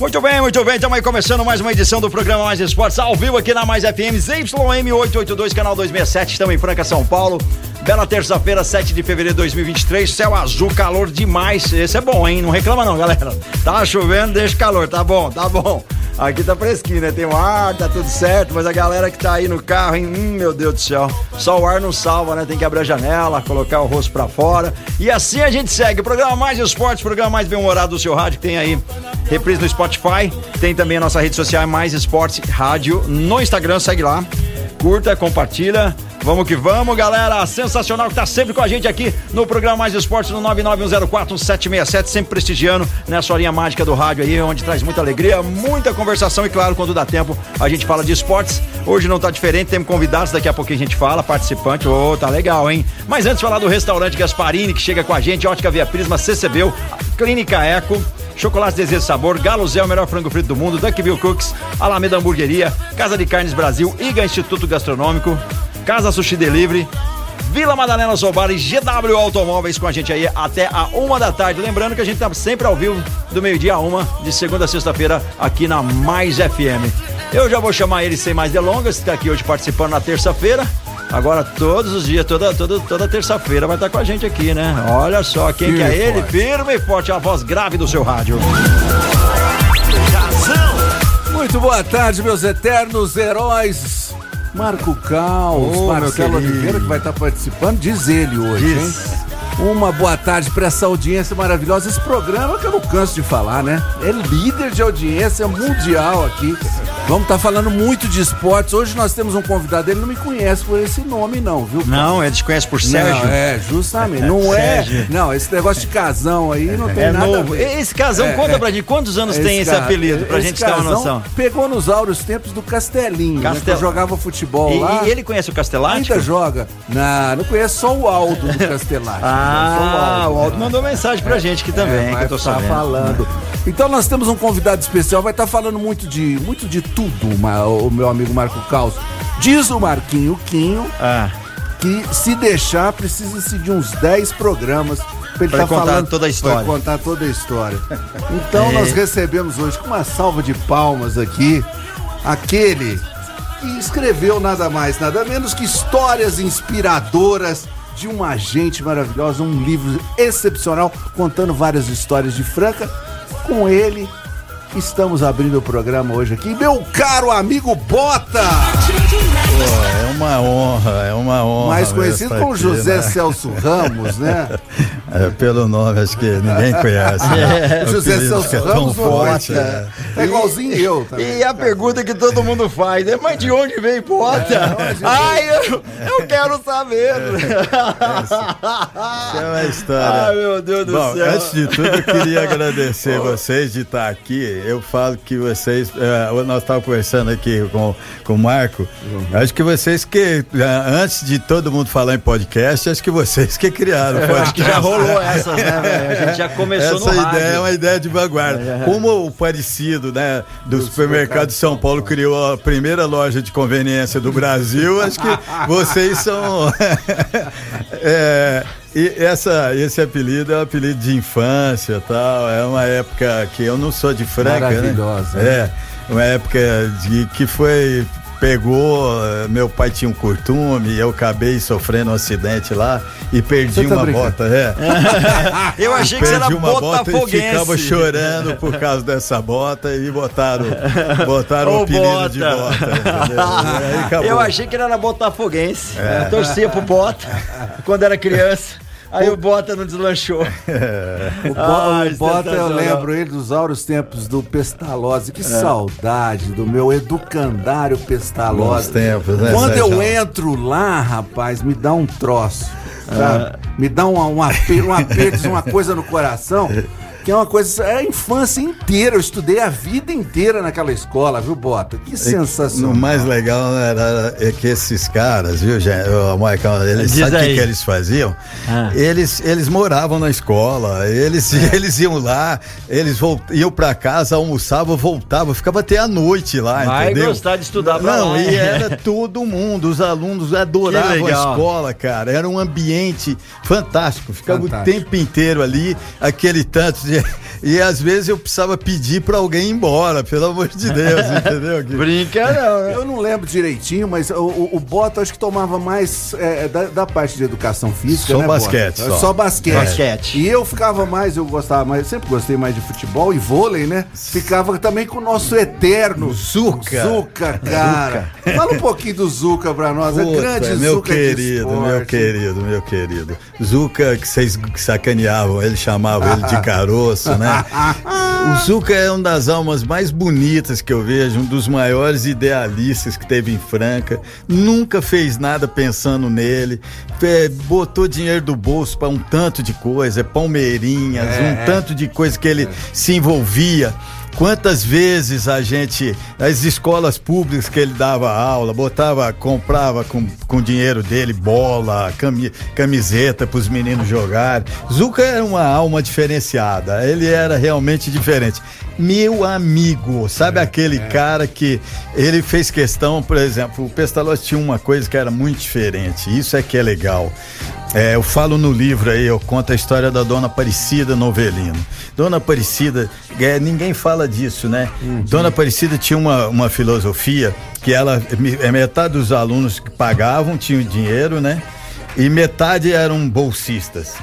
Muito bem, muito bem. Estamos aí começando mais uma edição do programa Mais Esportes ao vivo aqui na Mais FM ZYM 882, canal 267. Estamos em Franca, São Paulo. Bela terça-feira, 7 de fevereiro de 2023. Céu azul, calor demais. Esse é bom, hein? Não reclama não, galera. Tá chovendo, deixa calor. Tá bom, tá bom. Aqui tá fresquinho, né? Tem o ar, tá tudo certo, mas a galera que tá aí no carro, hein? Hum, meu Deus do céu. Só o ar não salva, né? Tem que abrir a janela, colocar o rosto pra fora. E assim a gente segue. O programa Mais Esportes, programa mais bem-humorado do seu rádio, tem aí reprise no Spotify. Tem também a nossa rede social Mais Esportes Rádio no Instagram, segue lá. Curta, compartilha. Vamos que vamos, galera. Sensacional que tá sempre com a gente aqui no programa Mais Esportes no 991041767, sempre prestigiando nessa horinha mágica do rádio aí, onde traz muita alegria, muita conversação e, claro, quando dá tempo, a gente fala de esportes. Hoje não tá diferente, temos convidados, daqui a pouquinho a gente fala, participante. Ô, tá legal, hein? Mas antes falar do restaurante Gasparini, que chega com a gente, Ótica Via Prisma, CCBU, Clínica Eco. Chocolate Desejo Sabor, Galo Zé, o melhor frango frito do mundo, Duckville Cooks, Alameda Hamburgueria, Casa de Carnes Brasil, IGA Instituto Gastronômico, Casa Sushi Delivery, Vila Madalena Sobar e GW Automóveis com a gente aí até a uma da tarde. Lembrando que a gente tá sempre ao vivo do meio-dia a uma, de segunda a sexta-feira, aqui na Mais FM. Eu já vou chamar ele sem mais delongas, que tá aqui hoje participando na terça-feira. Agora, todos os dias, toda, toda, toda terça-feira vai estar com a gente aqui, né? Olha só, quem que é ele? forte. Firme e forte, a voz grave do seu rádio. Muito boa tarde, meus eternos heróis. Marco Caos, meu Marcelo. Oliveira, que vai estar participando, diz ele hoje, hein? Uma boa tarde para essa audiência maravilhosa. Esse programa que eu não canso de falar, né? É líder de audiência mundial aqui. Vamos estar falando muito de esportes. Hoje nós temos um convidado, ele não me conhece por esse nome, não, viu? Não, ele te conhece por Sérgio. Não, é, justamente. Não é. Não, esse negócio de casão aí não tem É nada a novo. ver. Esse casão, É, conta é. pra gente, quantos anos tem esse apelido, pra esse gente ter uma noção? Pegou nos áureos tempos do Castelinho, né, que Castel- eu jogava futebol E, lá. e ele conhece o Castelático? ainda joga. Não, não conheço só o Aldo do Castelático. Ah, Só o Aldo mandou mensagem pra gente aqui também, É, que eu tô estar sabendo. falando. Então nós temos um convidado especial, vai estar falando muito de, muito de tudo, o meu amigo Marco Caos. Diz o Marquinho Quinho Ah, que se deixar precisa-se de uns 10 programas pra ele Pra tá contar falando, toda a história. Pra contar toda a história. Então É. nós recebemos hoje com uma salva de palmas aqui aquele que escreveu nada mais, nada menos que histórias inspiradoras de uma gente maravilhosa, um livro excepcional contando várias histórias de Franca. Com ele estamos abrindo o programa hoje aqui, meu caro amigo Bota! É uma honra, é uma honra. mais conhecido como aqui, José né? Celso Ramos, né? É, pelo nome, acho que ninguém conhece. né? O José Celso tão Ramos forte. Né? É igualzinho eu também. E a pergunta que todo mundo faz é, mas de onde veio Bota? Ai, eu, eu quero saber. Isso é uma história. Ai, meu Deus do Bom, céu. antes de tudo, eu queria agradecer vocês de estar aqui. Eu falo que vocês, eh, nós estávamos conversando aqui com, com o Marco. Acho que vocês que, eh, antes de todo mundo falar em podcast, acho que vocês que criaram Eu acho que já rolou essas, né, velho? A gente já começou Essa no ideia rádio. é uma ideia de vanguarda. Como o parecido, né, do, supermercado de São Paulo criou a primeira loja de conveniência do Brasil, acho que vocês são. É, e essa, esse apelido é um apelido de infância tal. É uma época que eu não sou de Franca, Maravilhosa, né? É, uma época de que foi pegou, eh, meu pai tinha um curtume, eu acabei sofrendo um acidente lá e perdi tá uma brincando? bota, é. Eu achei que você era uma bota e ficava chorando por causa dessa bota e botaram, botaram o apelido de Bota. bota. Aí acabou. Eu achei que ele era botafoguense. É. Eu torcia pro Bota quando era criança. Aí o Bota não deslanchou. O, Bo- Ai, o Bota, eu lembro ele dos auros tempos do Pestalozzi. Que saudade do meu educandário Bons Pestalozzi. tempos, né, Quando eu entro lá, rapaz, me dá um troço. sabe? Me dá um, um, um aperto, uma coisa no coração. que é uma coisa, é a infância inteira, eu estudei a vida inteira naquela escola, viu, Bota? Que sensação. O mais legal era é que esses caras, viu, gente, o Michael, eles Diz sabe o que, que eles faziam? Ah. Eles, eles moravam na escola, eles, É. eles iam lá, eles volt, iam pra casa, almoçavam, voltavam, ficava até a noite lá, Vai entendeu? gostar de estudar pra Não, lá, e era todo mundo, os alunos adoravam a escola, cara. Era um ambiente fantástico. Ficava Fantástico. o tempo inteiro ali, aquele tanto de. E às vezes eu precisava pedir pra alguém ir embora, pelo amor de Deus, entendeu? Brinca não, né? Eu não lembro direitinho, mas o, o, o Bota acho que tomava mais é, da, da parte de educação física, Só né, basquete, É só. Só basquete. Basquete. E eu ficava mais, eu gostava mais, sempre gostei mais de futebol e vôlei, né? Ficava também com o nosso eterno Zuca. Zuca, cara. Fala um pouquinho do Zuca pra nós, é Puta, grande meu Zuca de querido, meu querido, meu querido. Zuca, que vocês sacaneavam, ele chamava ele de caroço, né? O Zuca é uma das almas mais bonitas que eu vejo, um dos maiores idealistas que teve em Franca. Nunca fez nada pensando nele. É, botou dinheiro do bolso para um tanto de coisa, palmeirinhas, um tanto de coisa que ele se envolvia. Quantas vezes a gente, as escolas públicas que ele dava aula, botava, comprava com, com dinheiro dele bola, cami- camiseta para os meninos jogarem. Zuca era uma alma diferenciada, ele era realmente diferente. Meu amigo, sabe aquele cara que ele fez questão, por exemplo, o Pestalozzi tinha uma coisa que era muito diferente, isso é que é legal. É, eu falo no livro aí, eu conto a história da Dona Aparecida Novelino. Dona Aparecida, é, ninguém fala disso, né? Dona Aparecida tinha uma, uma filosofia que ela, é, metade dos alunos que pagavam tinham dinheiro, né? E metade eram bolsistas.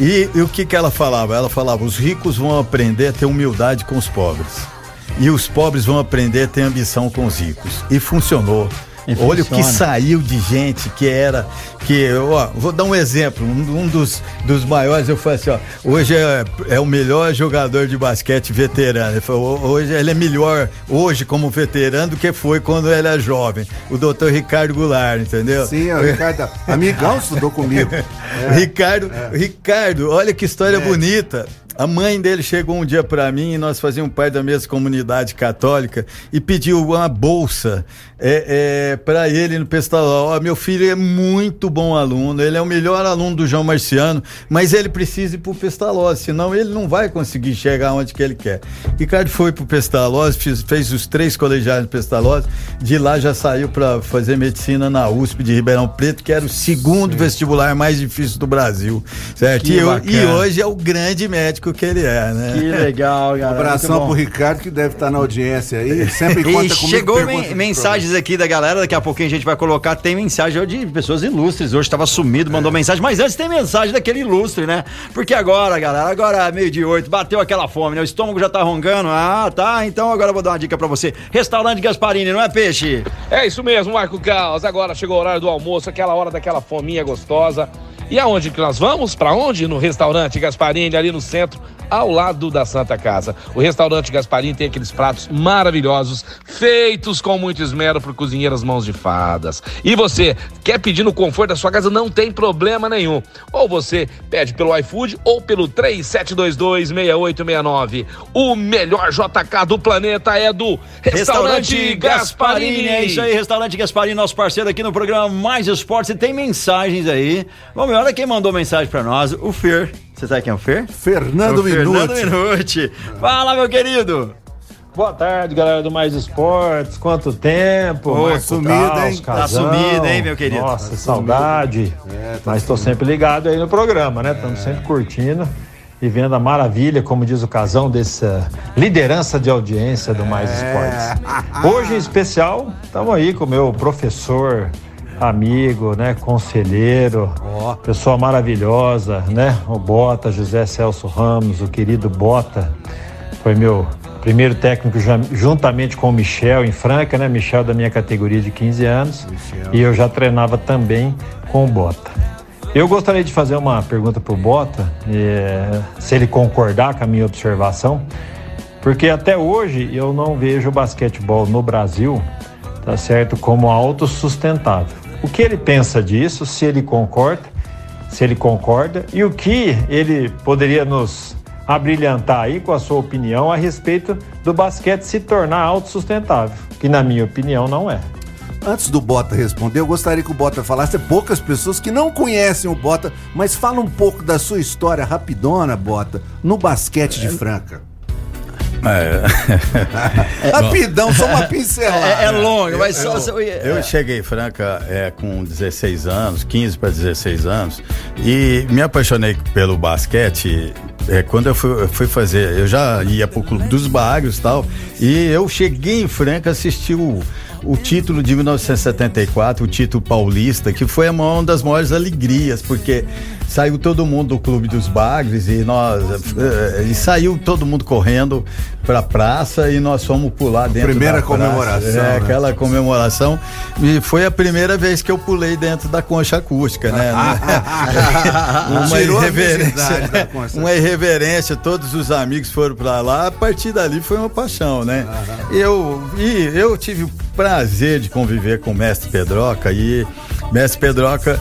E, e o que que ela falava? Ela falava, os ricos vão aprender a ter humildade com os pobres. E os pobres vão aprender a ter ambição com os ricos. E funcionou. Olha o que saiu de gente que era. que ó, Vou dar um exemplo. Um, um dos, dos maiores, eu falei assim: ó, hoje é, é o melhor jogador de basquete veterano. Ele falou, hoje ele é melhor hoje como veterano do que foi quando ele é jovem. O doutor Ricardo Goulart, entendeu? Sim, o Ricardo, amigão estudou comigo. É. Ricardo, Ricardo, olha que história bonita. A mãe dele chegou um dia pra mim e nós fazíamos parte da mesma comunidade católica e pediu uma bolsa é, é, para ele no Pestaló. Ó, meu filho é muito bom aluno, ele é o melhor aluno do João Marciano, mas ele precisa ir pro Pestaló, senão ele não vai conseguir chegar onde que ele quer. Ricardo foi pro Pestaló, fez, fez os três colegiais no Pestaló, de lá já saiu para fazer medicina na USP de Ribeirão Preto, que era o segundo vestibular mais difícil do Brasil, certo? E, bacana. e hoje é o grande médico que ele é, né? Que legal, Um galera. abração muito bom. pro Ricardo que deve estar na audiência aí. Sempre conta E comigo. chegou men- mensagens aqui da galera, daqui a pouquinho a gente vai colocar. Tem mensagem de pessoas ilustres. Hoje estava sumido, mandou É. mensagem, mas antes tem mensagem daquele ilustre, né? Porque agora, galera, agora é meio de oito, bateu aquela fome, né? O estômago já tá rongando. Ah, tá. Então agora eu vou dar uma dica pra você. Restaurante Gasparini, não é peixe? É isso mesmo, Marco Caos. Agora chegou o horário do almoço, aquela hora daquela fominha gostosa. E aonde que nós vamos? Pra onde? No restaurante Gasparini, ali no centro, ao lado da Santa Casa. O restaurante Gasparini tem aqueles pratos maravilhosos, feitos com muito esmero por cozinheiras mãos de fadas. E você quer pedir no conforto da sua casa? Não tem problema nenhum. Ou você pede pelo iFood ou pelo 37226869. O melhor JK do planeta é do Restaurante Gasparini. É isso aí, Restaurante Gasparini, nosso parceiro aqui no programa Mais Esportes. E tem mensagens aí. Vamos ver, olha quem mandou mensagem pra nós, o Fer. Você sabe quem é o Fer? Fernando o Fernando Minuti. Minuti. Fala, meu querido. Boa tarde, galera do Mais Esportes. Quanto tempo? Ô, Marco sumido, Caos, hein? Tá Casão. sumido, hein, meu querido? Nossa, Tá saudade. É, tá Mas estou sempre ligado aí no programa, né? Estamos sempre curtindo e vendo a maravilha, como diz o Casão, dessa liderança de audiência do Mais Esportes. Hoje, em especial, estamos aí com o meu professor, amigo, né? Conselheiro, pessoa maravilhosa, né? O Bota, José Celso Ramos, o querido Bota, foi meu primeiro técnico juntamente com o Michel em Franca, né? Michel da minha categoria de 15 anos. E eu já treinava também com o Bota. Eu gostaria de fazer uma pergunta para o Bota, eh, se ele concordar com a minha observação, porque até hoje eu não vejo o basquetebol no Brasil, tá certo, como autossustentável. O que ele pensa disso, se ele concorda, se ele concorda e o que ele poderia nos abrilhantar aí com a sua opinião a respeito do basquete se tornar autossustentável, que na minha opinião não é. Antes do Bota responder, eu gostaria que o Bota falasse. Poucas pessoas que não conhecem o Bota, mas fala um pouco da sua história rapidona, Bota, no basquete de Franca. É. Rapidão, só uma pincelada. É, é longo, mas só. Eu, eu cheguei em Franca é, com 16 anos, 15 para 16 anos, e me apaixonei pelo basquete. É, quando eu fui, eu fui fazer, eu já ia pro Clube dos Bagres e tal, e eu cheguei em Franca, assisti o, o título de 1974, o título paulista, que foi uma das maiores alegrias, porque saiu todo mundo do Clube dos Bagres e nós eh, e saiu todo mundo correndo para a praça e nós fomos pular dentro primeira da comemoração, praça. É, né? aquela comemoração e foi a primeira vez que eu pulei dentro da concha acústica, né? uma irreverência, concha. uma irreverência, todos os amigos foram para lá, a partir dali foi uma paixão, né? Eu e eu tive o prazer de conviver com o mestre Pedroca e mestre Pedroca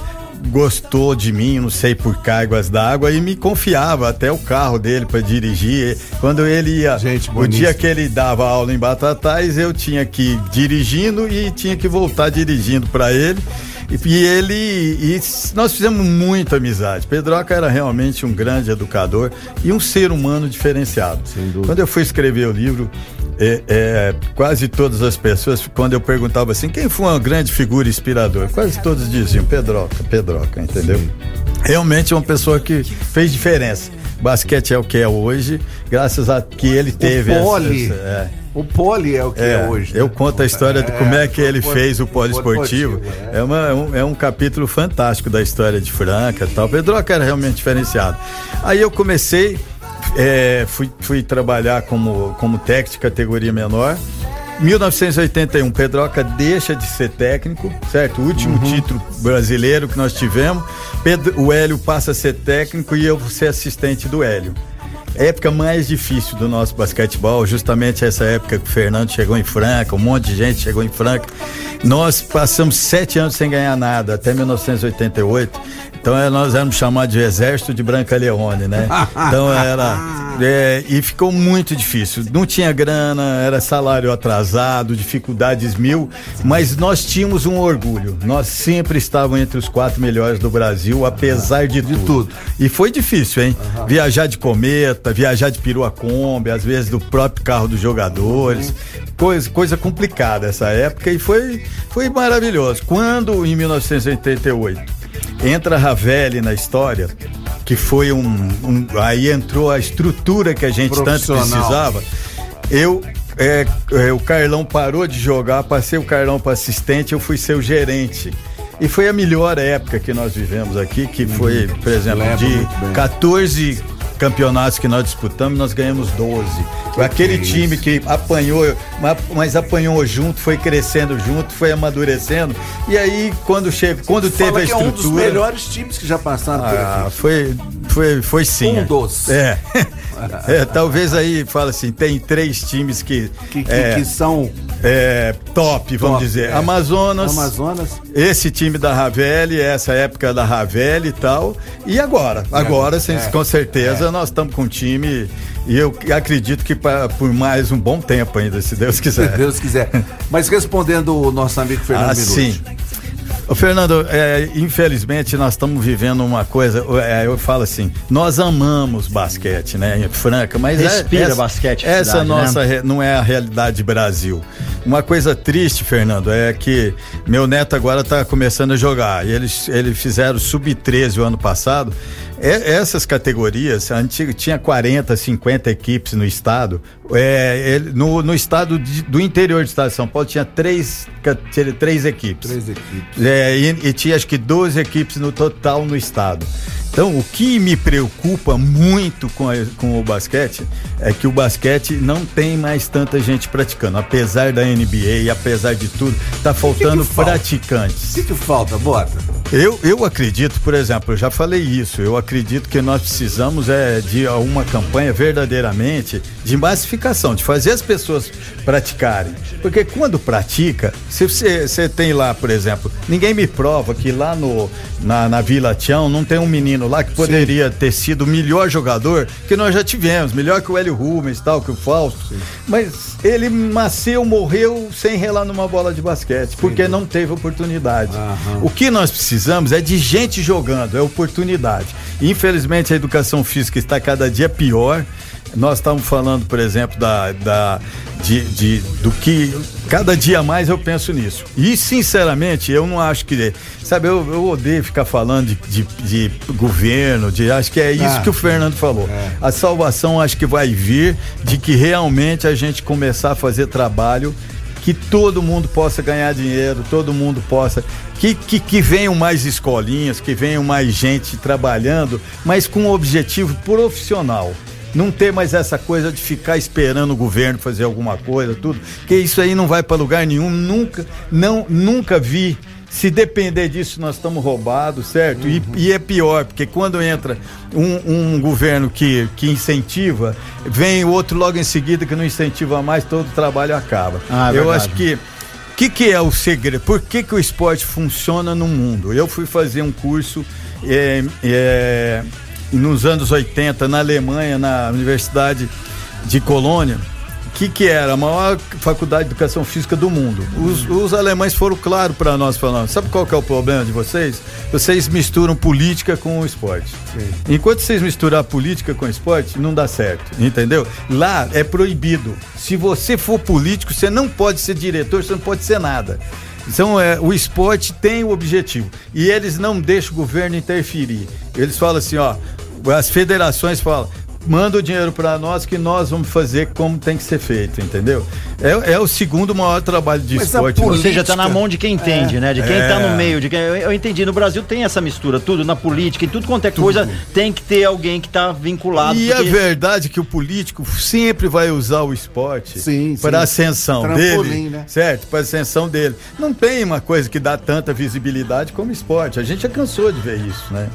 gostou de mim, não sei por cargas d'água e me confiava até o carro dele para dirigir. Quando ele ia, Gente o dia que ele dava aula em Batatais, eu tinha que ir dirigindo e tinha que voltar dirigindo para ele. E, e ele e nós fizemos muita amizade. Pedroca era realmente um grande educador e um ser humano diferenciado. Quando eu fui escrever o livro, é, é, quase todas as pessoas, quando eu perguntava assim, quem foi uma grande figura inspiradora? Quase todos diziam Pedroca, Pedroca, entendeu? Realmente é uma pessoa que fez diferença. Basquete é o que é hoje, graças a que ele teve essa- pole. essa- é. O pole é o que é, É, hoje. eu né? conto a história de como é que ele pole- fez o poliesportivo. poliesportivo, é. É, uma- é um, é um capítulo fantástico da história de Franca e tal. Pedroca era realmente diferenciado. Aí eu comecei, é, fui, fui trabalhar como, como técnico de categoria menor. 1981, Pedroca deixa de ser técnico, certo? O último Uhum. título brasileiro que nós tivemos. Pedro- o Hélio passa a ser técnico e eu vou ser assistente do Hélio. Época mais difícil do nosso basquetebol, justamente essa época que o Fernando chegou em Franca, um monte de gente chegou em Franca. Nós passamos sete anos sem ganhar nada, até 1988. Então é, nós éramos chamados de Exército de Branca Leone, né? Então era. É, e ficou muito difícil. Não tinha grana, era salário atrasado, dificuldades mil, mas nós tínhamos um orgulho. Nós sempre estávamos entre os quatro melhores do Brasil, apesar de, tudo. tudo. E foi difícil, hein? Viajar de cometa, viajar de perua Kombi, às vezes do próprio carro dos jogadores. Coisa, coisa complicada essa época e foi, foi maravilhoso. Quando, em 1988, entra Ravelli na história, que foi um, um- Aí entrou a estrutura que a gente tanto precisava. Eu. é, é, o Carlão parou de jogar, passei o Carlão para assistente, eu fui ser o gerente. E foi a melhor época que nós vivemos aqui, que foi, por exemplo, Lembro de muito bem. 14 campeonatos que nós disputamos, nós ganhamos 12. Aquele que time isso? que apanhou, ma- mas apanhou junto, foi crescendo junto, foi amadurecendo. E aí, quando, che... quando teve Fala a que é um dos estrutura. melhores times que já passaram Ah, foi, foi, foi sim. Um dos. É. É, talvez aí fala assim, tem três times que, Que, que- é, que são é, top, vamos Top, dizer. é. Amazonas, Amazonas. esse time da Ravelli, essa época da Ravelli e tal. E agora? Agora, sem- É. com certeza, nós estamos com um time e eu acredito que pra- por mais um bom tempo ainda, se Deus Se quiser. Deus quiser. Mas respondendo o nosso amigo Fernando Ah, sim. Ô, Fernando, é, infelizmente nós estamos vivendo uma coisa, é, eu falo assim, nós amamos basquete, né, em Franca, mas é- Respira essa, basquete Essa cidade, nossa né? não é a realidade Brasil. Uma coisa triste, Fernando, é que meu neto agora está começando a jogar e eles, eles fizeram sub-13 o ano passado. É, essas categorias, a antiga tinha 40, 50 equipes no estado. É, ele- no, no estado de- do interior do estado de São Paulo tinha três, tinha três equipes. Três equipes. É, e, e tinha acho que 12 equipes no total no estado. Então, o que me preocupa muito com, a- com o basquete é que o basquete não tem mais tanta gente praticando. Apesar da NBA apesar de tudo, tá faltando falta? O praticantes. que, que falta, Bota? Eu, eu acredito, por exemplo, eu já falei isso, eu acredito que nós precisamos é de uma campanha verdadeiramente de massificação, de fazer as pessoas praticarem. Porque quando pratica, se você, você tem lá, por exemplo, ninguém me prova que lá no, na, na Vila Tião não tem um menino lá que poderia Sim. ter sido o melhor jogador que nós já tivemos, melhor que o Hélio Rubens tal, que o Fausto. Sim. Mas ele nasceu, morreu sem relar numa bola de basquete, Sim. porque não teve oportunidade. Aham. O que nós precisamos precisamos é de gente jogando, é oportunidade. Infelizmente a educação física está cada dia pior. Nós estamos falando, por exemplo, da, da de, de, do que cada dia mais eu penso nisso. E sinceramente, eu não acho que. Sabe, eu, eu odeio ficar falando de, de, de, governo, de. Acho que é isso ah, que o Fernando falou. É. A salvação acho que vai vir de que realmente a gente começar a fazer trabalho que todo mundo possa ganhar dinheiro, todo mundo possa. Que, que, que venham mais escolinhas, que venham mais gente trabalhando, mas com um objetivo profissional não ter mais essa coisa de ficar esperando o governo fazer alguma coisa, tudo, que isso aí não vai para lugar nenhum, nunca, não, nunca vi se depender disso, nós estamos roubados, certo? Uhum. E, e, é pior, porque quando entra um, um, governo que, que incentiva, vem outro logo em seguida que não incentiva mais, todo o trabalho acaba. Ah, é Eu acho que. Que, que é o segredo? Por que, que o esporte funciona no mundo? Eu fui fazer um curso é, é, nos anos 80 na Alemanha, na Universidade de Colônia que, que era a maior faculdade de educação física do mundo. Os, os alemães foram claros para nós falando, sabe qual que é o problema de vocês? Vocês misturam política com o esporte. Sim. Enquanto vocês misturar política com o esporte, não dá certo, entendeu? Lá é proibido. Se você for político, você não pode ser diretor, você não pode ser nada. Então, é, o esporte tem o objetivo. E eles não deixam o governo interferir. Eles falam assim, ó, as federações falam, manda o dinheiro para nós que nós vamos fazer como tem que ser feito, entendeu? É, é o segundo maior trabalho de Mas esporte. Política... Ou seja, tá na mão de quem entende, é. né? De quem é. tá no meio. De quem... eu, eu, entendi. No Brasil tem essa mistura, tudo, na política, e tudo quanto é tudo. coisa, tem que ter alguém que tá vinculado. E porque... é verdade que o político sempre vai usar o esporte para a ascensão Trampolim, dele. Né? Certo? Para a ascensão dele. Não tem uma coisa que dá tanta visibilidade como esporte. A gente já cansou de ver isso, né?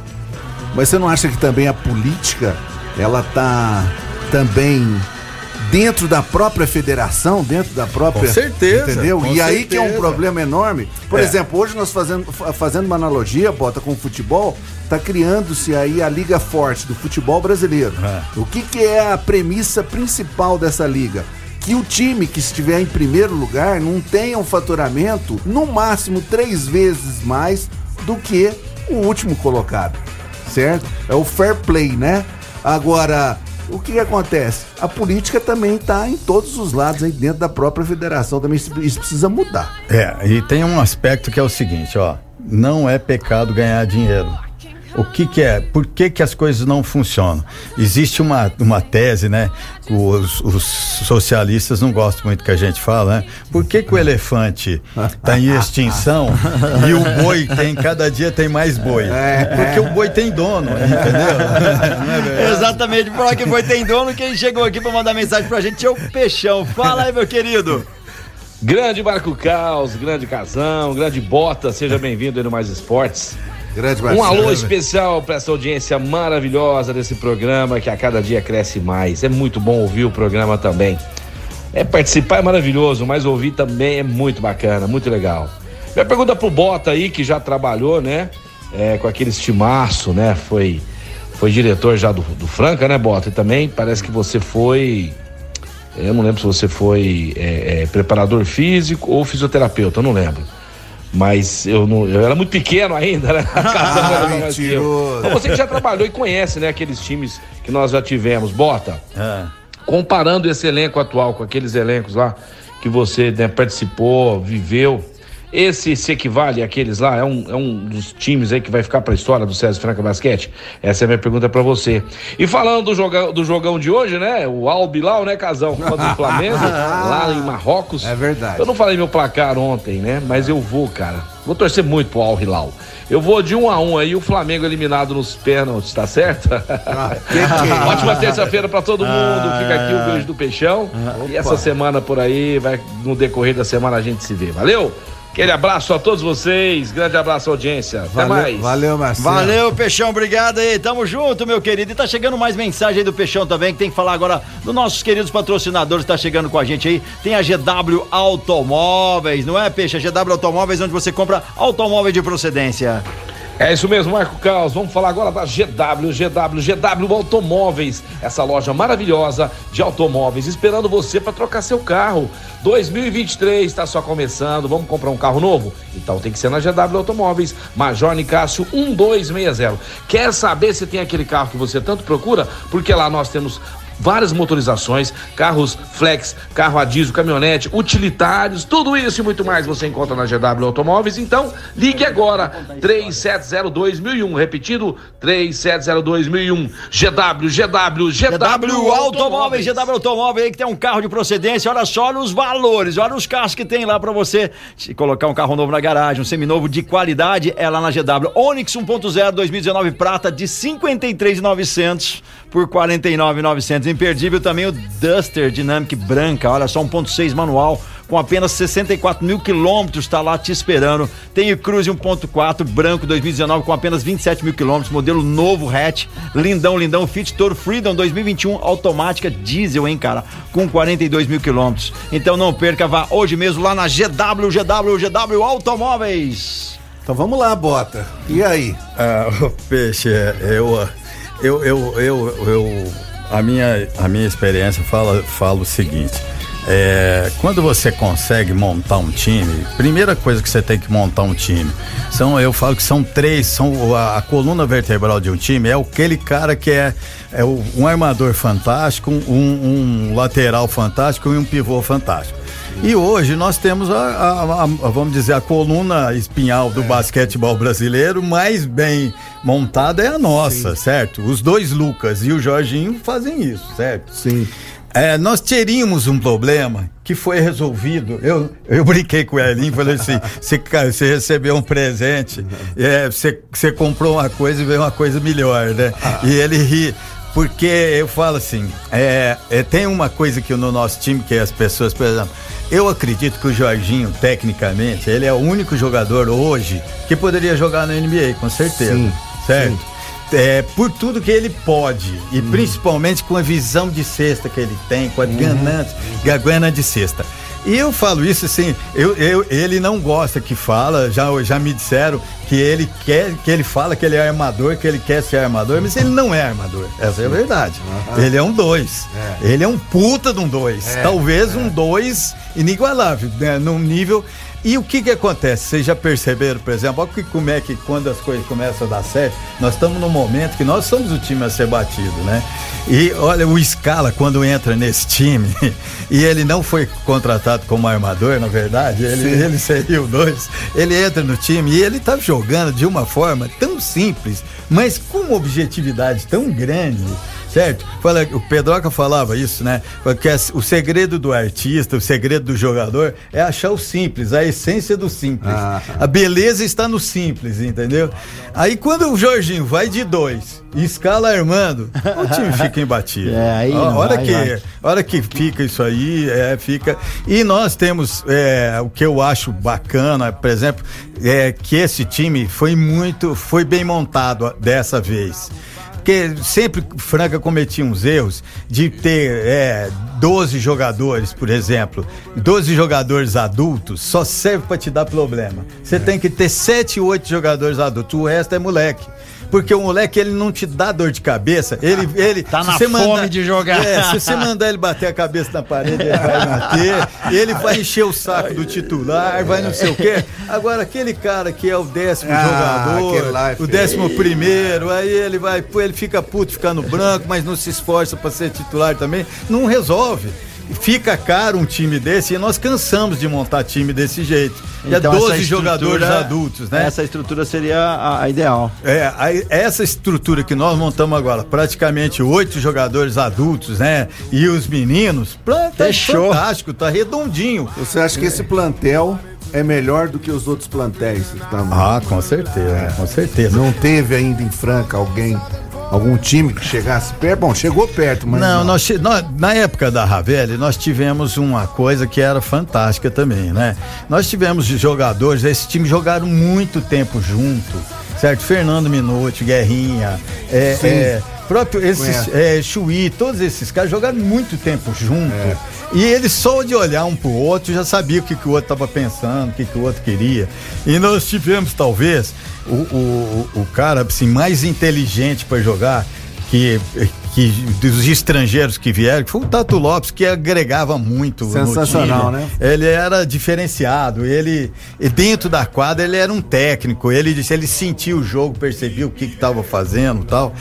Mas você não acha que também a política ela tá também dentro da própria federação, dentro da própria. Com certeza. Entendeu? Com e certeza. aí que é um problema enorme. Por é. exemplo, hoje nós fazendo, fazendo uma analogia, bota com o futebol, tá criando-se aí a Liga Forte do futebol brasileiro. É. O que, que é a premissa principal dessa liga? Que o time que estiver em primeiro lugar não tenha um faturamento no máximo três vezes mais do que o último colocado. Certo? É o fair play, né? Agora, o que, acontece? A política também está em todos os lados aí dentro da própria federação, também isso precisa mudar. É, e tem um aspecto que é o seguinte, ó, não é pecado ganhar dinheiro. O que, que é? Por que, que as coisas não funcionam? Existe uma, uma tese, né? Os, os socialistas não gostam muito que a gente fala, né? Por que, que o elefante está em extinção e o boi tem, cada dia tem mais boi? É. Porque o boi tem dono, entendeu? É Exatamente, por que o boi tem dono, quem chegou aqui para mandar mensagem pra gente é o Peixão. Fala aí, meu querido. Grande Marco Caos, grande Casão, grande Bota, seja bem-vindo aí no Mais Esportes. Grande Um alô especial para essa audiência maravilhosa desse programa que a cada dia cresce mais. É muito bom ouvir o programa também. É participar é maravilhoso, mas ouvir também é muito bacana, muito legal. Minha pergunta pro Bota aí, que já trabalhou, né? É, com aquele estimaço, né? Foi, foi diretor já do, do Franca, né, Bota? E também parece que você foi. Eu não lembro se você foi é, é, preparador físico ou fisioterapeuta, eu não lembro. Mas eu não, eu era muito pequeno ainda, né? Ah, então, você que já trabalhou e conhece, né, aqueles times que nós já tivemos, bota. É. Comparando esse elenco atual com aqueles elencos lá que você né, participou, viveu, esse se equivale àqueles lá? É um, é um dos times aí que vai ficar para a história do César Franca Basquete? Essa é a minha pergunta para você. E falando do jogão, do jogão de hoje, né? O Al Bilal, né, Casão? Contra o Flamengo, lá em Marrocos. É verdade. Eu não falei meu placar ontem, né? Mas eu vou, cara. Vou torcer muito pro Al Hilal. Eu vou de um a um aí, o Flamengo eliminado nos pênaltis, tá certo? Ah, que que é? Ótima terça-feira para todo mundo. Fica aqui o beijo do Peixão. Ah, e essa semana por aí, vai no decorrer da semana a gente se vê. Valeu? Aquele abraço a todos vocês, grande abraço audiência. Até Valeu, mais. valeu, Marcelo. Valeu, Peixão, obrigado aí. Tamo junto, meu querido. E tá chegando mais mensagem aí do Peixão também, que tem que falar agora dos nossos queridos patrocinadores que tá chegando com a gente aí. Tem a GW Automóveis, não é, Peixe? A GW Automóveis, onde você compra automóveis de procedência. É isso mesmo, Marco Caos. Vamos falar agora da GW, GW, GW Automóveis. Essa loja maravilhosa de automóveis, esperando você para trocar seu carro. 2023 está só começando. Vamos comprar um carro novo? Então tem que ser na GW Automóveis, Major Nicásio 1260. Quer saber se tem aquele carro que você tanto procura? Porque lá nós temos várias motorizações, carros flex, carro a diesel, caminhonete, utilitários, tudo isso e muito mais você encontra na GW Automóveis. Então, ligue agora 3702.001, repetindo 3702.001. GW, GW, GW, GW Automóveis, GW Automóveis aí que tem um carro de procedência. Olha só, olha os valores, olha os carros que tem lá pra você se colocar um carro novo na garagem, um seminovo de qualidade é lá na GW. Onix 1.0 2019 prata de 53.900 por 49.900. Imperdível também o Duster Dynamic branca, olha só 1.6 manual com apenas 64 mil quilômetros, está lá te esperando. Tem o Cruze 1.4 branco 2019 com apenas 27 mil quilômetros, modelo novo hatch, lindão, lindão, Fit Toro Freedom 2021 automática diesel, hein, cara, com 42 mil quilômetros. Então não perca, vá hoje mesmo lá na GW, GW, GW Automóveis. Então vamos lá, Bota. E aí? Ah, o peixe, é, eu, eu, eu, eu, eu, a minha, a minha experiência fala, fala o seguinte. É, quando você consegue montar um time, primeira coisa que você tem que montar um time, são, eu falo que são três, são a, a coluna vertebral de um time é aquele cara que é, é um armador fantástico, um, um lateral fantástico e um pivô fantástico. E hoje nós temos a, a- a- vamos dizer, a coluna espinhal do basquetebol brasileiro mais bem montada é a nossa, certo? Os dois Lucas e o Jorginho fazem isso, certo? Sim. É, nós teríamos um problema que foi resolvido. Eu, eu brinquei com o Elinho, falei assim: você, recebeu um presente, é, você, você comprou uma coisa e veio uma coisa melhor, né? E ele ri. Porque eu falo assim, é, é, tem uma coisa que no nosso time que as pessoas, por exemplo, eu acredito que o Jorginho, tecnicamente, ele é o único jogador hoje que poderia jogar na NBA, com certeza. Sim, certo? É, por tudo que ele pode e principalmente com a visão de cesta que ele tem, com a ganância, a gana de cesta. E eu falo isso assim, eu, eu- ele não gosta que fala, já, já me disseram que ele quer, que ele fala que ele é armador, que ele quer ser armador, mas ele não é armador. Essa é a verdade. Ele é um dois. Ele é um puta de um dois. Talvez um dois inigualável, né, num nível e o que que acontece? Vocês já perceberam, por exemplo, olha que, como é que quando as coisas começam a dar certo, nós estamos num momento que nós somos o time a ser batido, né? E olha, o Scala, quando entra nesse time, e ele não foi contratado como armador, na verdade, ele, ele seria o dois, ele entra no time e ele tá jogando de uma forma tão simples, mas com uma objetividade tão grande certo? Fala, o Pedroca falava isso, né? Porque o segredo do artista, o segredo do jogador é achar o simples, a essência do simples. Ah. A beleza está no simples, entendeu? Aí quando o Jorginho vai de dois e escala Armando, o time fica imbatível. É, aí A hora vai, que, vai. hora que fica isso aí, é, fica. E nós temos é, o que eu acho bacana, por exemplo, é que esse time foi muito, foi bem montado dessa vez. Porque sempre Franca cometia uns erros de ter é, 12 jogadores, por exemplo. 12 jogadores adultos só serve para te dar problema. Você tem que ter 7, 8 jogadores adultos. O resto é moleque. Porque o moleque, ele não te dá dor de cabeça. Ele, ele Tá na fome de jogar. É, se você mandar ele bater a cabeça na parede, ele vai bater. ele vai encher o saco do titular, vai não sei o quê. Agora, aquele cara que é o décimo Ah, jogador, é o décimo primeiro, aí ele vai, pô, ele fica puto, fica no branco, mas não se esforça pra ser titular também. Não resolve. Fica caro um time desse e nós cansamos de montar time desse jeito. E é Então, essa 12 jogadores estrutura- adultos, né? Essa estrutura seria a, a ideal. É, aí, essa estrutura que nós montamos agora, praticamente oito jogadores adultos, né? E os meninos, tá Fechou. fantástico, tá redondinho. Você acha que esse plantel é melhor do que os outros plantéis? que estão- Ah, com certeza, com certeza. Não teve ainda em Franca alguém algum time que chegasse perto? Bom, chegou perto, mas. Não, nós, nós- na época da Ravelli, nós tivemos uma coisa que era fantástica também, né? Nós tivemos jogadores, esses times jogaram muito tempo junto, certo? Fernando Minuti, Guerrinha, é, é, próprio esses, é, Chuí, todos esses caras jogaram muito tempo junto. E eles só de olhar um pro outro já sabia o que, que o outro estava pensando, o que, que o outro queria. E nós tivemos, talvez, o, o, o o cara assim, mais inteligente para jogar, que, que dos estrangeiros que vieram, que foi o Tato Lopes, que agregava muito. no Sensacional, time. né? Ele era diferenciado, ele dentro da quadra ele era um técnico, ele disse, ele sentia o jogo, percebia o que estava fazendo, e tal.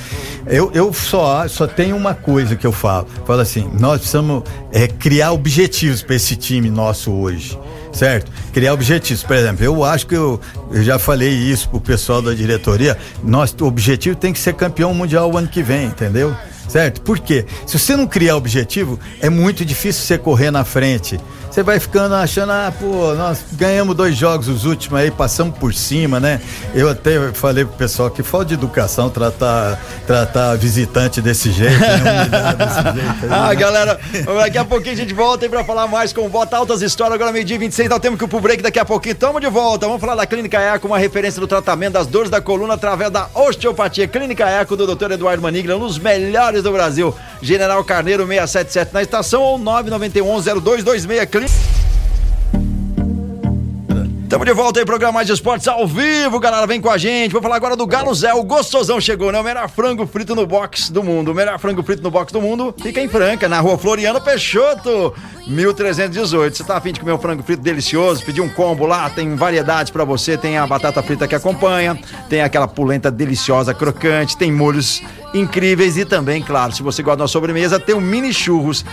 Eu, eu só só tenho uma coisa que eu falo, falo assim, nós precisamos é, criar objetivos para esse time nosso hoje. Certo? Criar objetivos. Por exemplo, eu acho que eu, eu já falei isso pro pessoal da diretoria. Nosso objetivo tem que ser campeão mundial o ano que vem, entendeu? Certo? Por quê? Se você não criar objetivo, é muito difícil você correr na frente. Você vai ficando achando, ah, pô, nós ganhamos dois jogos os últimos aí, passamos por cima, né? Eu até falei pro pessoal que falta de educação tratar, tratar visitante desse jeito, né? Desse jeito aí, Ah, né? galera, daqui a pouquinho a gente volta aí pra falar mais com o Bota Altas Histórias, agora meio-dia e 26, dá o tempo que o pro break daqui a pouquinho. Tamo de volta, vamos falar da Clínica Eco, uma referência do tratamento das dores da coluna através da osteopatia. Clínica Eco do Dr. Eduardo Manigla, um dos melhores do Brasil. General Carneiro 677 na estação ou 991 0226 Clínica. Estamos de volta aí, programa Mais de Esportes ao vivo, galera. Vem com a gente. Vou falar agora do Galo Zé. O gostosão chegou, né? O melhor frango frito no box do mundo. O melhor frango frito no box do mundo fica em Franca, na rua Floriano Peixoto, 1318. Você tá afim de comer um frango frito delicioso? Pedir um combo lá, tem variedades pra você. Tem a batata frita que acompanha, tem aquela polenta deliciosa, crocante, tem molhos incríveis e também, claro, se você gosta da sobremesa, tem o mini churros.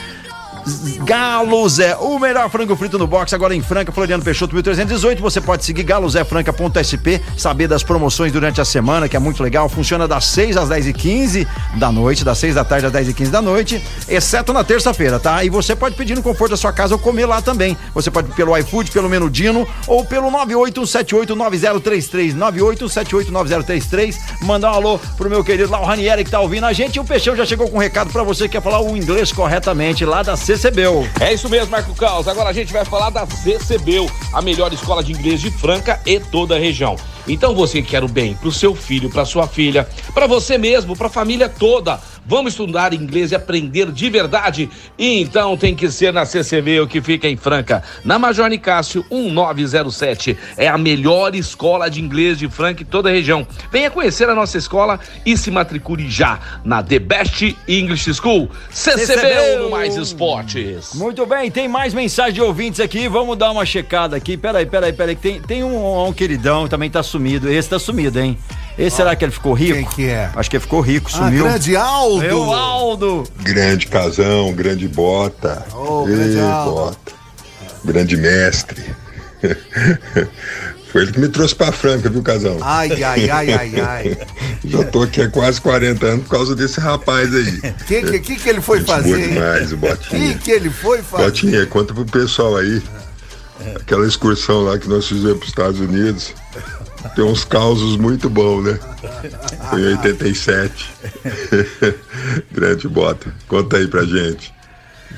Galo Zé, o melhor frango frito no box, agora em Franca, Floriano Peixoto 1318. Você pode seguir galozefranca.sp, saber das promoções durante a semana, que é muito legal. Funciona das 6 às 10 e 15 da noite, das 6 da tarde às 10 e 15 da noite, exceto na terça-feira, tá? E você pode pedir no conforto da sua casa ou comer lá também. Você pode pelo iFood, pelo Menudino ou pelo 981789033. 981789033. Mandar um alô pro meu querido lá, o Ranieri, que tá ouvindo a gente. E o Peixão já chegou com um recado pra você que quer falar o inglês corretamente lá da CCBU. É isso mesmo, Marco Caos. Agora a gente vai falar da CCBU, a melhor escola de inglês de Franca e toda a região. Então você que quer o bem pro seu filho, pra sua filha, pra você mesmo, pra família toda. Vamos estudar inglês e aprender de verdade. E então tem que ser na CCBU que fica em Franca, na Major Nicásio 1907. É a melhor escola de inglês de Franca e toda a região. Venha conhecer a nossa escola e se matricule já na The Best English School. No Mais Esportes. Muito bem, tem mais mensagem de ouvintes aqui. Vamos dar uma checada aqui. Peraí, peraí, peraí. Tem, tem um, um queridão também tá sumido. Esse tá sumido, hein? Esse será que ele ficou rico? Quem que é? Acho que ele ficou rico, Ah, sumiu. grande Aldo! O Aldo. Grande casão, grande bota. Ô, Ei, grande Aldo. bota. Grande mestre. Foi ele que me trouxe pra Franca, viu, casão? Ai, ai, ai, ai, ai. Já tô aqui há quase 40 anos por causa desse rapaz aí. O que, que, que, que ele foi Gente boa fazer? hein? demais, o O Botinha. que, que ele foi fazer? Botinha, conta pro pessoal aí. Aquela excursão lá que nós fizemos pros Estados Unidos. Tem uns causos muito bons, né? Foi em 87. Grande bota. Conta aí pra gente.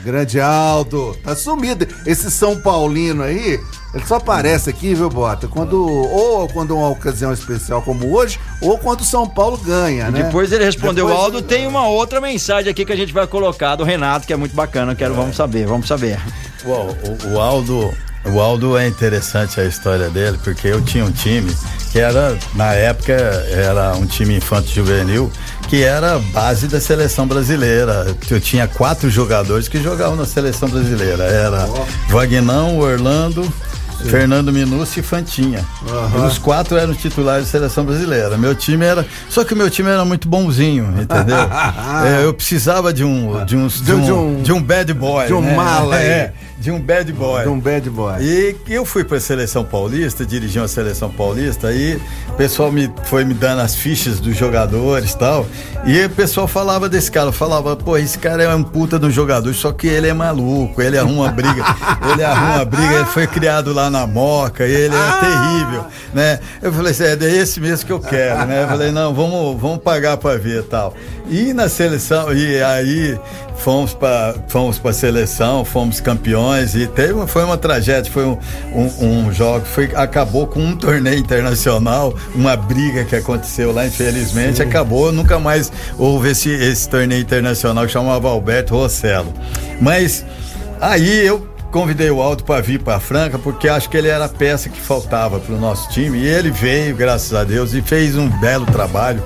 Grande Aldo. Tá sumido. Esse São Paulino aí, ele só aparece aqui, viu, Bota? Quando, ou quando uma ocasião especial como hoje, ou quando o São Paulo ganha, né? Depois ele respondeu Depois- o Aldo. Tem uma outra mensagem aqui que a gente vai colocar do Renato, que é muito bacana. Quero, vamos saber, vamos saber. O, o Aldo, o Aldo é interessante a história dele, porque eu tinha um time que era, na época, era um time infanto juvenil, que era a base da seleção brasileira. Eu tinha quatro jogadores que jogavam na seleção brasileira. Era Vagnão, Orlando. Fernando Minucci e Fantinha. E os quatro eram titulares da seleção brasileira. Meu time era. Só que o meu time era muito bonzinho, entendeu? É, eu precisava de um. De, uns- de, De- um, de um- bad boy. de um né? mala. É. de um bad boy. De um bad boy. E eu fui para a seleção paulista, dirigi uma seleção paulista, aí o pessoal me, foi me dando as fichas dos jogadores e tal. E o pessoal falava desse cara, falava, pô, esse cara é um puta de um jogador, só que ele é maluco, ele arruma briga, ele arruma briga, ele foi criado lá na Moca, ele é terrível, né? Eu falei assim, é esse mesmo que eu quero, né? Eu falei, não, vamos, vamos pagar para ver e tal. E na seleção, e aí fomos para fomos para seleção, fomos campeões e teve foi uma tragédia, foi um, um, um, jogo, foi acabou com um torneio internacional, uma briga que aconteceu lá, infelizmente Sim. acabou, nunca mais houve esse, esse torneio internacional que chamava Alberto Rossello. Mas aí eu convidei o Aldo para vir para Franca porque acho que ele era a peça que faltava para o nosso time e ele veio, graças a Deus, e fez um belo trabalho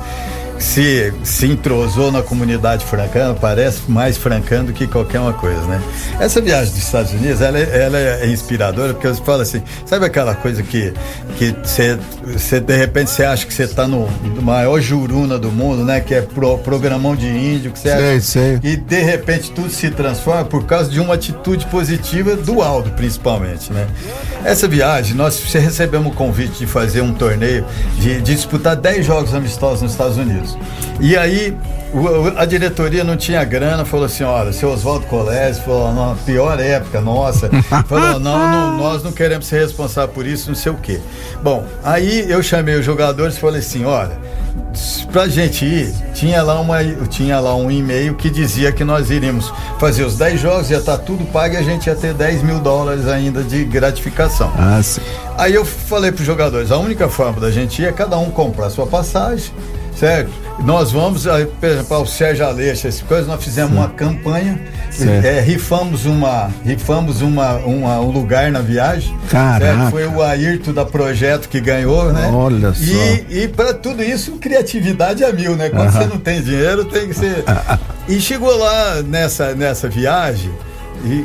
se, se entrosou na comunidade francana, parece mais francano do que qualquer uma coisa, né? Essa viagem dos Estados Unidos, ela, é, ela é inspiradora, porque você fala assim, sabe aquela coisa que que você, de repente, você acha que você está no, no, maior juruna do mundo, né? Que é pro, programão de índio, que você sei, sei. E de repente tudo se transforma por causa de uma atitude positiva do Aldo, principalmente, né? Essa viagem, nós recebemos o convite de fazer um torneio, de, de disputar 10 jogos amistosos nos Estados Unidos. E aí a diretoria não tinha grana, falou assim: olha, seu Oswaldo Colésio falou, na pior época nossa, falou: não, não, nós não queremos ser responsáveis por isso, não sei o quê. Bom, aí eu chamei os jogadores e falei assim: olha, pra gente ir, tinha lá, uma, tinha lá um e-mail que dizia que nós iríamos fazer os 10 jogos, ia estar tá tudo pago e a gente ia ter 10 mil dólares ainda de gratificação. Ah, sim. Aí eu falei pros jogadores: a única forma da gente ir é cada um comprar sua passagem certo? Nós vamos, por exemplo, ao Sérgio Aleixo, essas coisas, nós fizemos Sim. uma campanha, é, rifamos, uma, rifamos uma, uma, um lugar na viagem. Caraca. Foi o Ayrton da Projeto que ganhou, né? Olha só. E, e para tudo isso, criatividade é mil, né? Quando uh -huh. você não tem dinheiro, tem que ser. e chegou lá nessa, nessa viagem e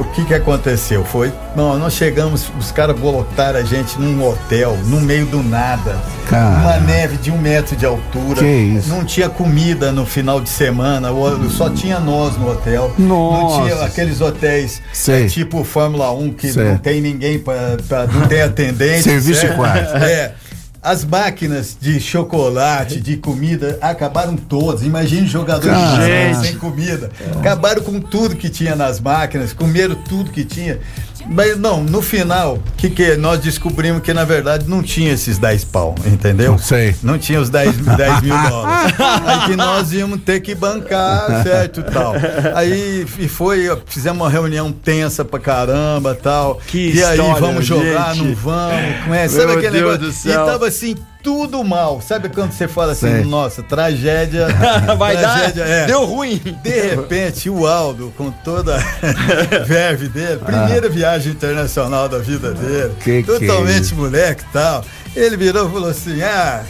o que que aconteceu? Foi, não, nós chegamos, os caras botaram a gente num hotel, no meio do nada. Cara. Uma neve de um metro de altura. Que isso? Não tinha comida no final de semana, só tinha nós no hotel. Nossa. Não tinha aqueles hotéis Sei. tipo Fórmula 1 que Sei. não tem ninguém para não tem atendente. Serviço de quarto. É. As máquinas de chocolate, de comida, acabaram todas. Imagine jogadores sem comida. Acabaram com tudo que tinha nas máquinas, comeram tudo que tinha. Mas não, no final, que que nós descobrimos que na verdade não tinha esses 10 pau, entendeu? Não sei. Não tinha os 10, 10 mil dólares. Aí que nós íamos ter que bancar, certo tal. Aí e foi, fizemos uma reunião tensa pra caramba tal. Que e aí, história, vamos jogar, gente. não vamos? Como é? Sabe Meu aquele Deus negócio? do céu. E tava assim, tudo mal. Sabe quando você fala assim, Sei. nossa, tragédia. Vai dar. tragédia, é. Deu ruim. De repente, o Aldo, com toda a verve dele, primeira viagem internacional da vida dele, Que que é totalmente moleque e tal, ele virou e falou assim: ah.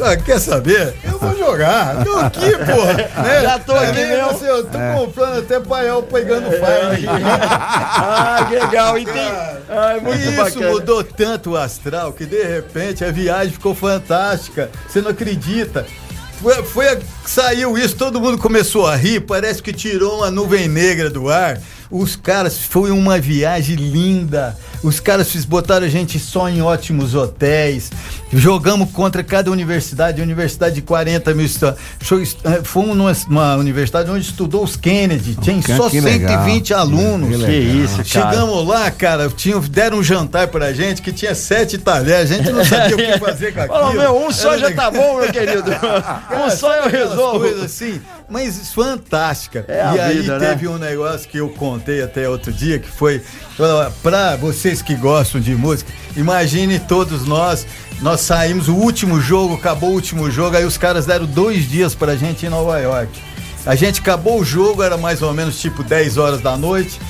Ah, Quer saber? Eu vou jogar. Tô aqui, porra. Né? Já tô aqui Aí, mesmo. assim, eu tô comprando até paiol pegando fire aqui. Ah, que legal. E tem. Ai, muito Isso bacana. mudou tanto o astral que de repente a viagem ficou fantástica. Você não acredita. Foi, foi saiu isso, todo mundo começou a rir, parece que tirou uma nuvem negra do ar. Os caras, foi uma viagem linda. Os caras botaram a gente só em ótimos hotéis. Jogamos contra cada universidade, universidade de 40 mil estudantes. Eh, Fomos numa, numa universidade onde estudou os Kennedy. Tinha Que- só que legal. 120 alunos. Que Que isso, cara. Chegamos lá, cara, tinha, deram um jantar pra gente que tinha sete talheres, a gente não sabia o que fazer com aquilo. Falou, meu, um só Era já legal. tá bom, meu querido. Um só eu resolvo. coisas assim, mas fantástica. É e aí vida, né? teve um negócio que eu contei até outro dia, que foi ó, pra vocês que gostam de música, imagine todos nós, nós saímos, o último jogo, acabou o último jogo, aí os caras deram dois dias pra gente em Nova York. A gente acabou o jogo, era mais ou menos tipo 10 horas da noite.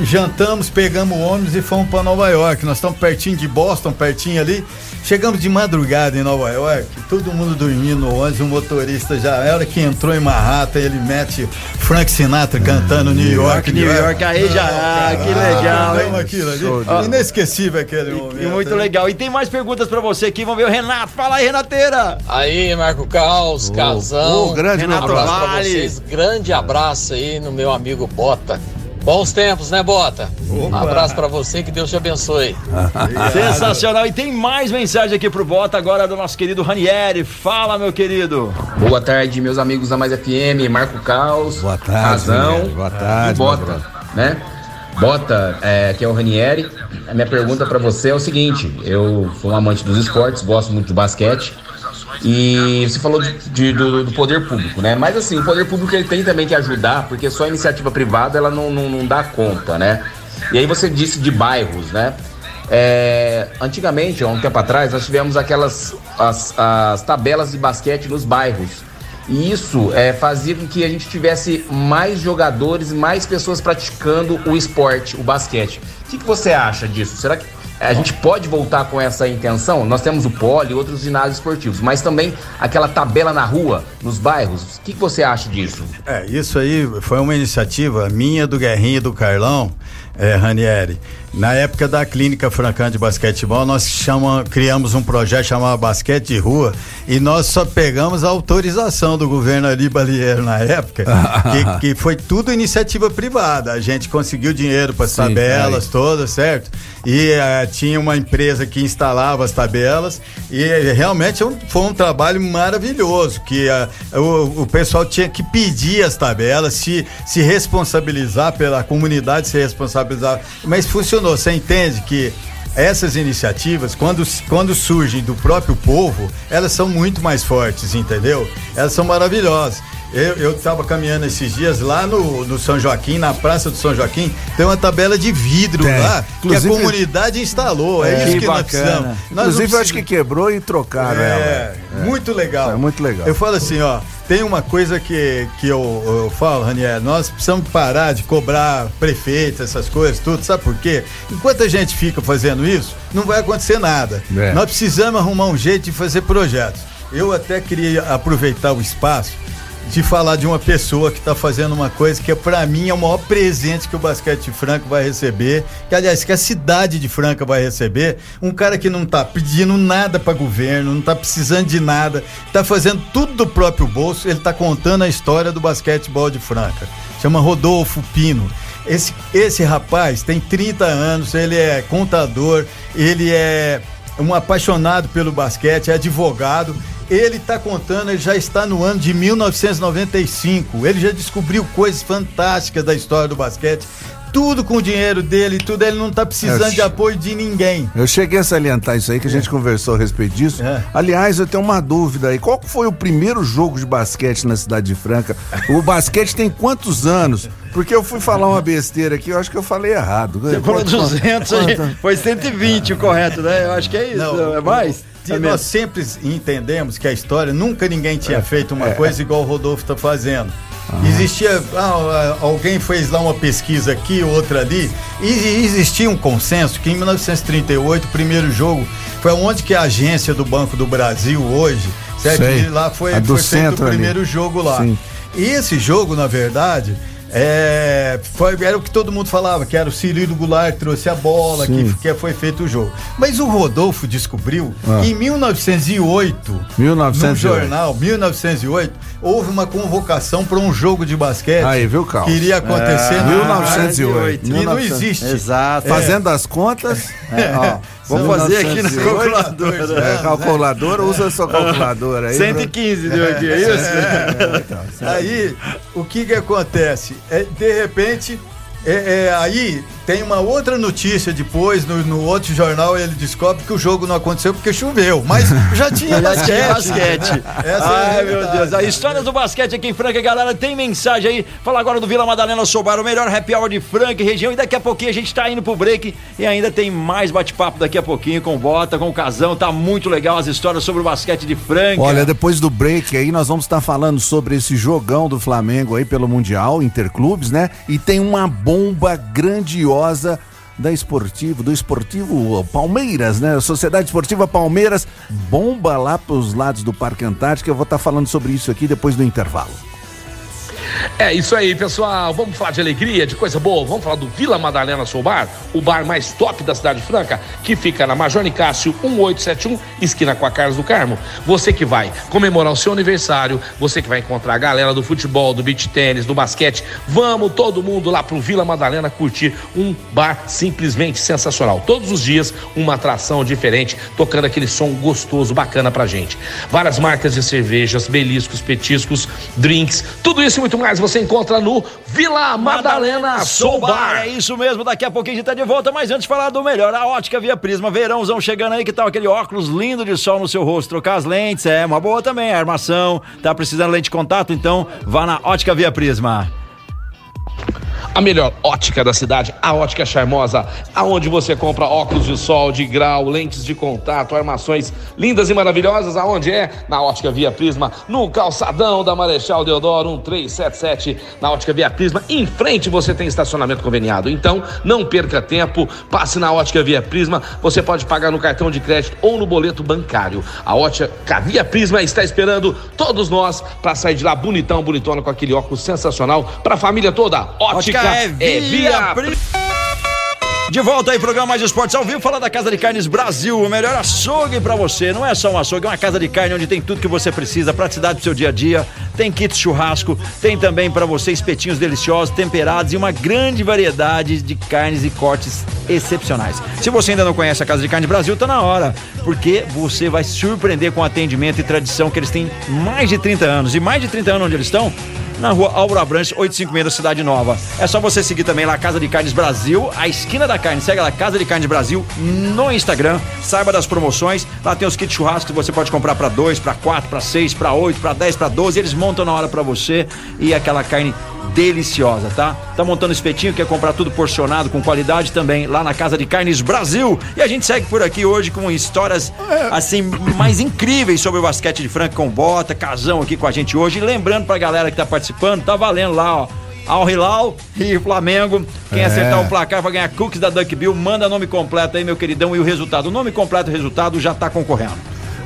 Jantamos, pegamos ônibus e fomos para Nova York. Nós estamos pertinho de Boston, pertinho ali. Chegamos de madrugada em Nova York, todo mundo dormindo no ônibus. O motorista já, a hora que entrou em Manhattan, ele mete Frank Sinatra cantando New York, New York, aí já, ah, que legal, Não, hein? aquilo ali. De- Inesquecível aquele E momento. muito né? legal. E tem mais perguntas pra você aqui. Vamos ver o Renato. Fala aí, Renateira. Aí, Marco Caos, Casão. Ô, grande Renato um abraço pra Vale. vocês. Grande abraço aí no meu amigo Bota. Bons tempos, né, Bota? Um abraço pra você, que Deus te abençoe. Sensacional. E tem mais mensagem aqui pro Bota agora do nosso querido Ranieri. Fala, meu querido. Boa tarde, meus amigos da Mais FM, Marco Caos, Boa tarde, Razão Ranieri. Boa tarde, e Bota, né? Bota, é, que é o Ranieri. A minha pergunta pra você é o seguinte: eu sou um amante dos esportes, gosto muito de basquete. E você falou de- de- do, do poder público, né? Mas assim, o poder público ele tem também que ajudar, porque só a iniciativa privada ela não, não, não dá conta, né? E aí você disse de bairros, né? É, antigamente, há um tempo atrás, nós tivemos aquelas as, as tabelas de basquete nos bairros. E isso é, fazia com que a gente tivesse mais jogadores, mais pessoas praticando o esporte, o basquete. O que, que você acha disso? Será que a gente pode voltar com essa intenção? Nós temos o pole e outros ginásios esportivos, mas também aquela tabela na rua, nos bairros. O que, que você acha disso? É, isso aí foi uma iniciativa minha, do Guerrinho e do Carlão, é, Ranieri. Na época da Clínica Francana de Basquetebol, nós chama, criamos um projeto chamado Basquete de Rua e nós só pegamos a autorização do governo Ari Balieiro na época, que, que foi tudo iniciativa privada. A gente conseguiu dinheiro para as tabelas todas, certo? E eh, tinha uma empresa que instalava as tabelas e eh, realmente é um- foi um trabalho maravilhoso, que ah, o, o pessoal tinha que pedir as tabelas, se, se responsabilizar pela comunidade, se responsabilizar, mas funcionou. Você entende que essas iniciativas, quando, quando surgem do próprio povo, elas são muito mais fortes, entendeu? Elas são maravilhosas. Eu estava caminhando esses dias lá no, no São Joaquim, na Praça do São Joaquim, tem uma tabela de vidro Tem. lá que a comunidade instalou. É, É, isso que que nós bacana. precisamos. Nós Inclusive, eu acho que quebrou e trocaram é, ela. muito legal. É muito legal. Eu falo assim, ó, tem uma coisa que, que eu, eu falo, Raniel, nós precisamos parar de cobrar prefeitos, essas coisas, tudo, sabe por quê? Enquanto a gente fica fazendo isso, não vai acontecer nada. É. Nós precisamos arrumar um jeito de fazer projetos. Eu até queria aproveitar o espaço de falar de uma pessoa que está fazendo uma coisa que para mim é o maior presente que o basquete Franca vai receber, que aliás que a cidade de Franca vai receber, um cara que não está pedindo nada para governo, não está precisando de nada, está fazendo tudo do próprio bolso, ele está contando a história do basquetebol de Franca. Chama Rodolfo Pino. Esse, esse rapaz tem 30 anos, ele é contador, ele é um apaixonado pelo basquete, é advogado. Ele está contando, ele já está no ano de 1995. Ele já descobriu coisas fantásticas da história do basquete. Tudo com o dinheiro dele, tudo. Ele não está precisando Eu de apoio de ninguém. Eu cheguei a salientar isso aí, que a gente conversou a respeito disso. É. Aliás, eu tenho uma dúvida aí. Qual foi o primeiro jogo de basquete na cidade de Franca? O basquete tem quantos anos? Porque eu fui falar uma besteira aqui, eu acho que eu falei errado. Você falou 200, a gente- foi 120 o correto, né? Eu acho que é isso. Não, é mais? E É nós sempre entendemos que a história nunca ninguém tinha feito É. uma coisa igual o Rodolfo está fazendo. Existia. ah, alguém fez lá uma pesquisa aqui, outra ali, e existia um consenso que em 1938, o primeiro jogo, foi onde que a agência do Banco do Brasil hoje, certo? Sei. E lá foi, foi feito o ali. primeiro jogo lá. Sim. E esse jogo, na verdade, é, foi, era o que todo mundo falava, que era o Cirilo Goulart trouxe a bola, que, que foi feito o jogo. Mas o Rodolfo descobriu Ah. que em 1908, 1908. no jornal, 1908, houve uma convocação para um jogo de basquete. Aí, viu, Carlos? Que iria acontecer É, no 1908. E não 1900. existe. Exato. Fazendo as contas, é, ó, Vamos fazer aqui na 1908. calculadora. É, calculadora, usa a sua calculadora aí. 115 deu aqui, é isso? Aí, o que que acontece? É, de repente, é, é, aí tem uma outra notícia depois, no, no outro jornal, ele descobre que o jogo não aconteceu porque choveu. Mas já tinha Já basquete. tinha basquete. Essa é a Ai, meu realidade. Deus. A história do basquete aqui em Franca, galera, tem mensagem aí. Fala agora do Vila Madalena Sobar, o melhor happy hour de Franca e região. E daqui a pouquinho a gente tá indo pro break e ainda tem mais bate-papo daqui a pouquinho com o Bota, com o Casão. Tá muito legal as histórias sobre o basquete de Franca. Olha, depois do break aí, nós vamos estar falando sobre esse jogão do Flamengo aí pelo Mundial, Interclubes, né? E tem uma bomba grandiosa da Esportivo, do Esportivo Palmeiras, né? Sociedade Esportiva Palmeiras, bomba lá pros lados do Parque Antártico. Eu vou estar falando sobre isso aqui depois do intervalo. É isso aí, pessoal. Vamos falar de alegria, de coisa boa. Vamos falar do Vila Madalena Soul Bar, o bar mais top da cidade franca, que fica na Major Nicásio 1871, esquina com a Carlos do Carmo. Você que vai comemorar o seu aniversário, você que vai encontrar a galera do futebol, do beach tênis, do basquete, vamos todo mundo lá pro Vila Madalena curtir um bar simplesmente sensacional. Todos os dias uma atração diferente, tocando aquele som gostoso, bacana pra gente. Várias marcas de cervejas, beliscos, petiscos, drinks, tudo isso e muito mais você encontra no Vila Madalena Soul Bar. É isso mesmo, daqui a pouquinho a gente tá de volta, mas antes de falar do melhor, a ótica Via Prisma, verãozão chegando aí, que tal aquele óculos lindo de sol no seu rosto, trocar as lentes, é uma boa também, a armação, tá precisando de lente de contato, então vá na ótica Via Prisma. A melhor ótica da cidade, a Ótica Charmosa, aonde você compra óculos de sol, de grau, lentes de contato, armações lindas e maravilhosas. Aonde é? Na Ótica Via Prisma, no calçadão da Marechal Deodoro 1377, na Ótica Via Prisma. Em frente você tem estacionamento conveniado. Então, não perca tempo, passe na Ótica Via Prisma. Você pode pagar no cartão de crédito ou no boleto bancário. A Ótica Via Prisma está esperando todos nós para sair de lá bonitão, bonitona com aquele óculos sensacional para a família toda. Ótica, é via, Prisma. De volta aí, programa Mais Esportes ao vivo, falar da Casa de Carnes Brasil, o melhor açougue para você. Não é só um açougue, é uma casa de carne onde tem tudo que você precisa, praticidade pro seu dia a dia. Tem kits churrasco, tem também para você espetinhos deliciosos, temperados e uma grande variedade de carnes e cortes excepcionais. Se você ainda não conhece a Casa de Carnes Brasil, tá na hora, porque você vai se surpreender com o atendimento e tradição que eles têm mais de 30 anos. E mais de 30 anos onde eles estão? Na rua Álvaro Abrantes, 856 da Cidade Nova. É só você seguir também lá Casa de Carnes Brasil, a esquina da carne. Segue lá Casa de Carnes Brasil no Instagram. Saiba das promoções. Lá tem os kits churrasco que você pode comprar para dois, para quatro, para seis, para oito, para dez, para doze. Eles montam na hora para você e aquela carne deliciosa, tá? Tá montando espetinho, quer comprar tudo porcionado com qualidade também lá na Casa de Carnes Brasil. E a gente segue por aqui hoje com histórias assim mais incríveis sobre o basquete de Franca com Bota, Casão aqui com a gente hoje. E lembrando pra galera que tá participando, tá valendo lá, ó. Al Hilal e Flamengo. Quem É. acertar o placar vai ganhar cookies da Duck Bill. Manda nome completo aí, meu queridão, e o resultado. O nome completo e o resultado já tá concorrendo.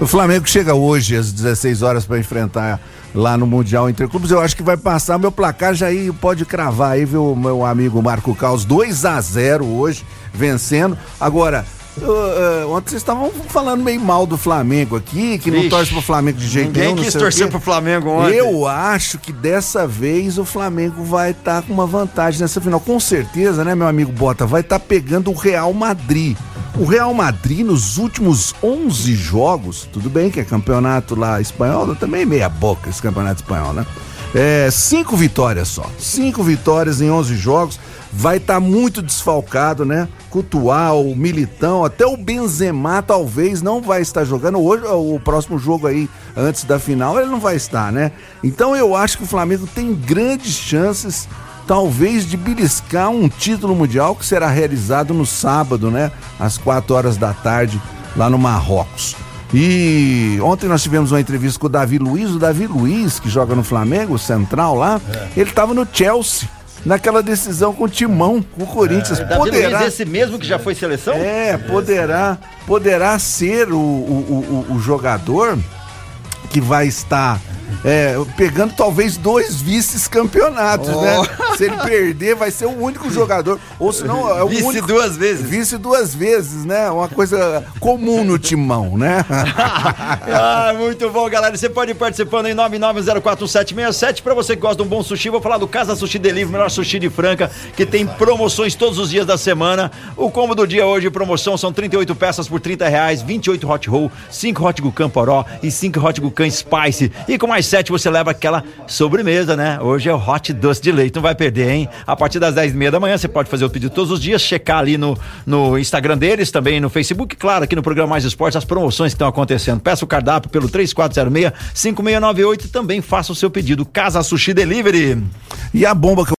O Flamengo chega hoje às 16 horas para enfrentar lá no Mundial Interclubes. Eu acho que vai passar meu placar já aí, pode cravar aí, viu, meu amigo Marco Caos, 2 a 0 hoje, vencendo. Agora, eu, eh, ontem vocês estavam falando meio mal do Flamengo aqui, que não torce pro Flamengo de jeito ninguém nenhum. não quis torcer pro Flamengo ontem. Eu acho que dessa vez o Flamengo vai estar com uma vantagem nessa final. Com certeza, né, meu amigo Bota? Vai estar pegando o Real Madrid. O Real Madrid, nos últimos 11 jogos, tudo bem que é campeonato lá espanhol, também é meia boca esse campeonato espanhol, né? É, cinco vitórias só. Cinco vitórias em 11 jogos. Vai estar muito desfalcado, né? Cutual, Militão, até o Benzema talvez não vai estar jogando. Hoje, o próximo jogo aí, antes da final, ele não vai estar, né? Então eu acho que o Flamengo tem grandes chances, talvez, de beliscar um título mundial que será realizado no sábado, né? Às 4 horas da tarde, lá no Marrocos. E ontem nós tivemos uma entrevista com o Davi Luiz. O Davi Luiz, que joga no Flamengo, central lá, ele estava no Chelsea, naquela decisão com o Timão, com o Corinthians. Davi poderá, esse mesmo que já foi seleção? é, poderá, poderá ser o, o, o- o jogador que vai estar é, pegando talvez dois vice-campeonatos, Oh. né? Se ele perder, vai ser o único jogador. Ou se não, é o Vice único. duas vezes. Vice duas vezes, né? Uma coisa comum no timão, né? ah, muito bom, galera. Você pode ir participando em 9904767 para você que gosta de um bom sushi. Vou falar do Casa Sushi Delivery, melhor sushi de Franca, que tem promoções todos os dias da semana. O combo do dia hoje, promoção, são 38 peças por 30 reais, 28 hot roll, 5 hot gucan poró e 5 hot gucan spice. E com mais 7 você leva aquela sobremesa, né? Hoje é o hot doce de leite, não vai perder, hein? A partir das 10 e meia da manhã você pode fazer o pedido todos os dias, checar ali no, no Instagram deles, também no Facebook, claro, aqui no programa Mais Esportes, as promoções que estão acontecendo. Peça o cardápio pelo 3406-5698 e também faça o seu pedido. Casa Sushi Delivery. E a bomba que eu...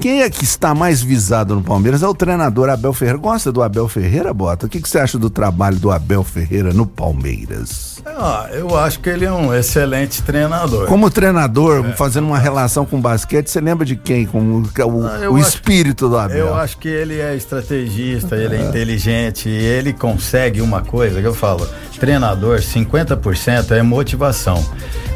Quem é que está mais visado no Palmeiras? É o treinador Abel Ferreira. Gosta do Abel Ferreira, Bota? O que, que você acha do trabalho do Abel Ferreira no Palmeiras? Ah, eu acho que ele é um excelente treinador. Treinador. Como treinador, é. fazendo uma relação com basquete, você lembra de quem? Como o, o acho, espírito do Abel? Eu acho que ele é estrategista, ele é, é inteligente, ele consegue uma coisa que eu falo, treinador, 50% é motivação.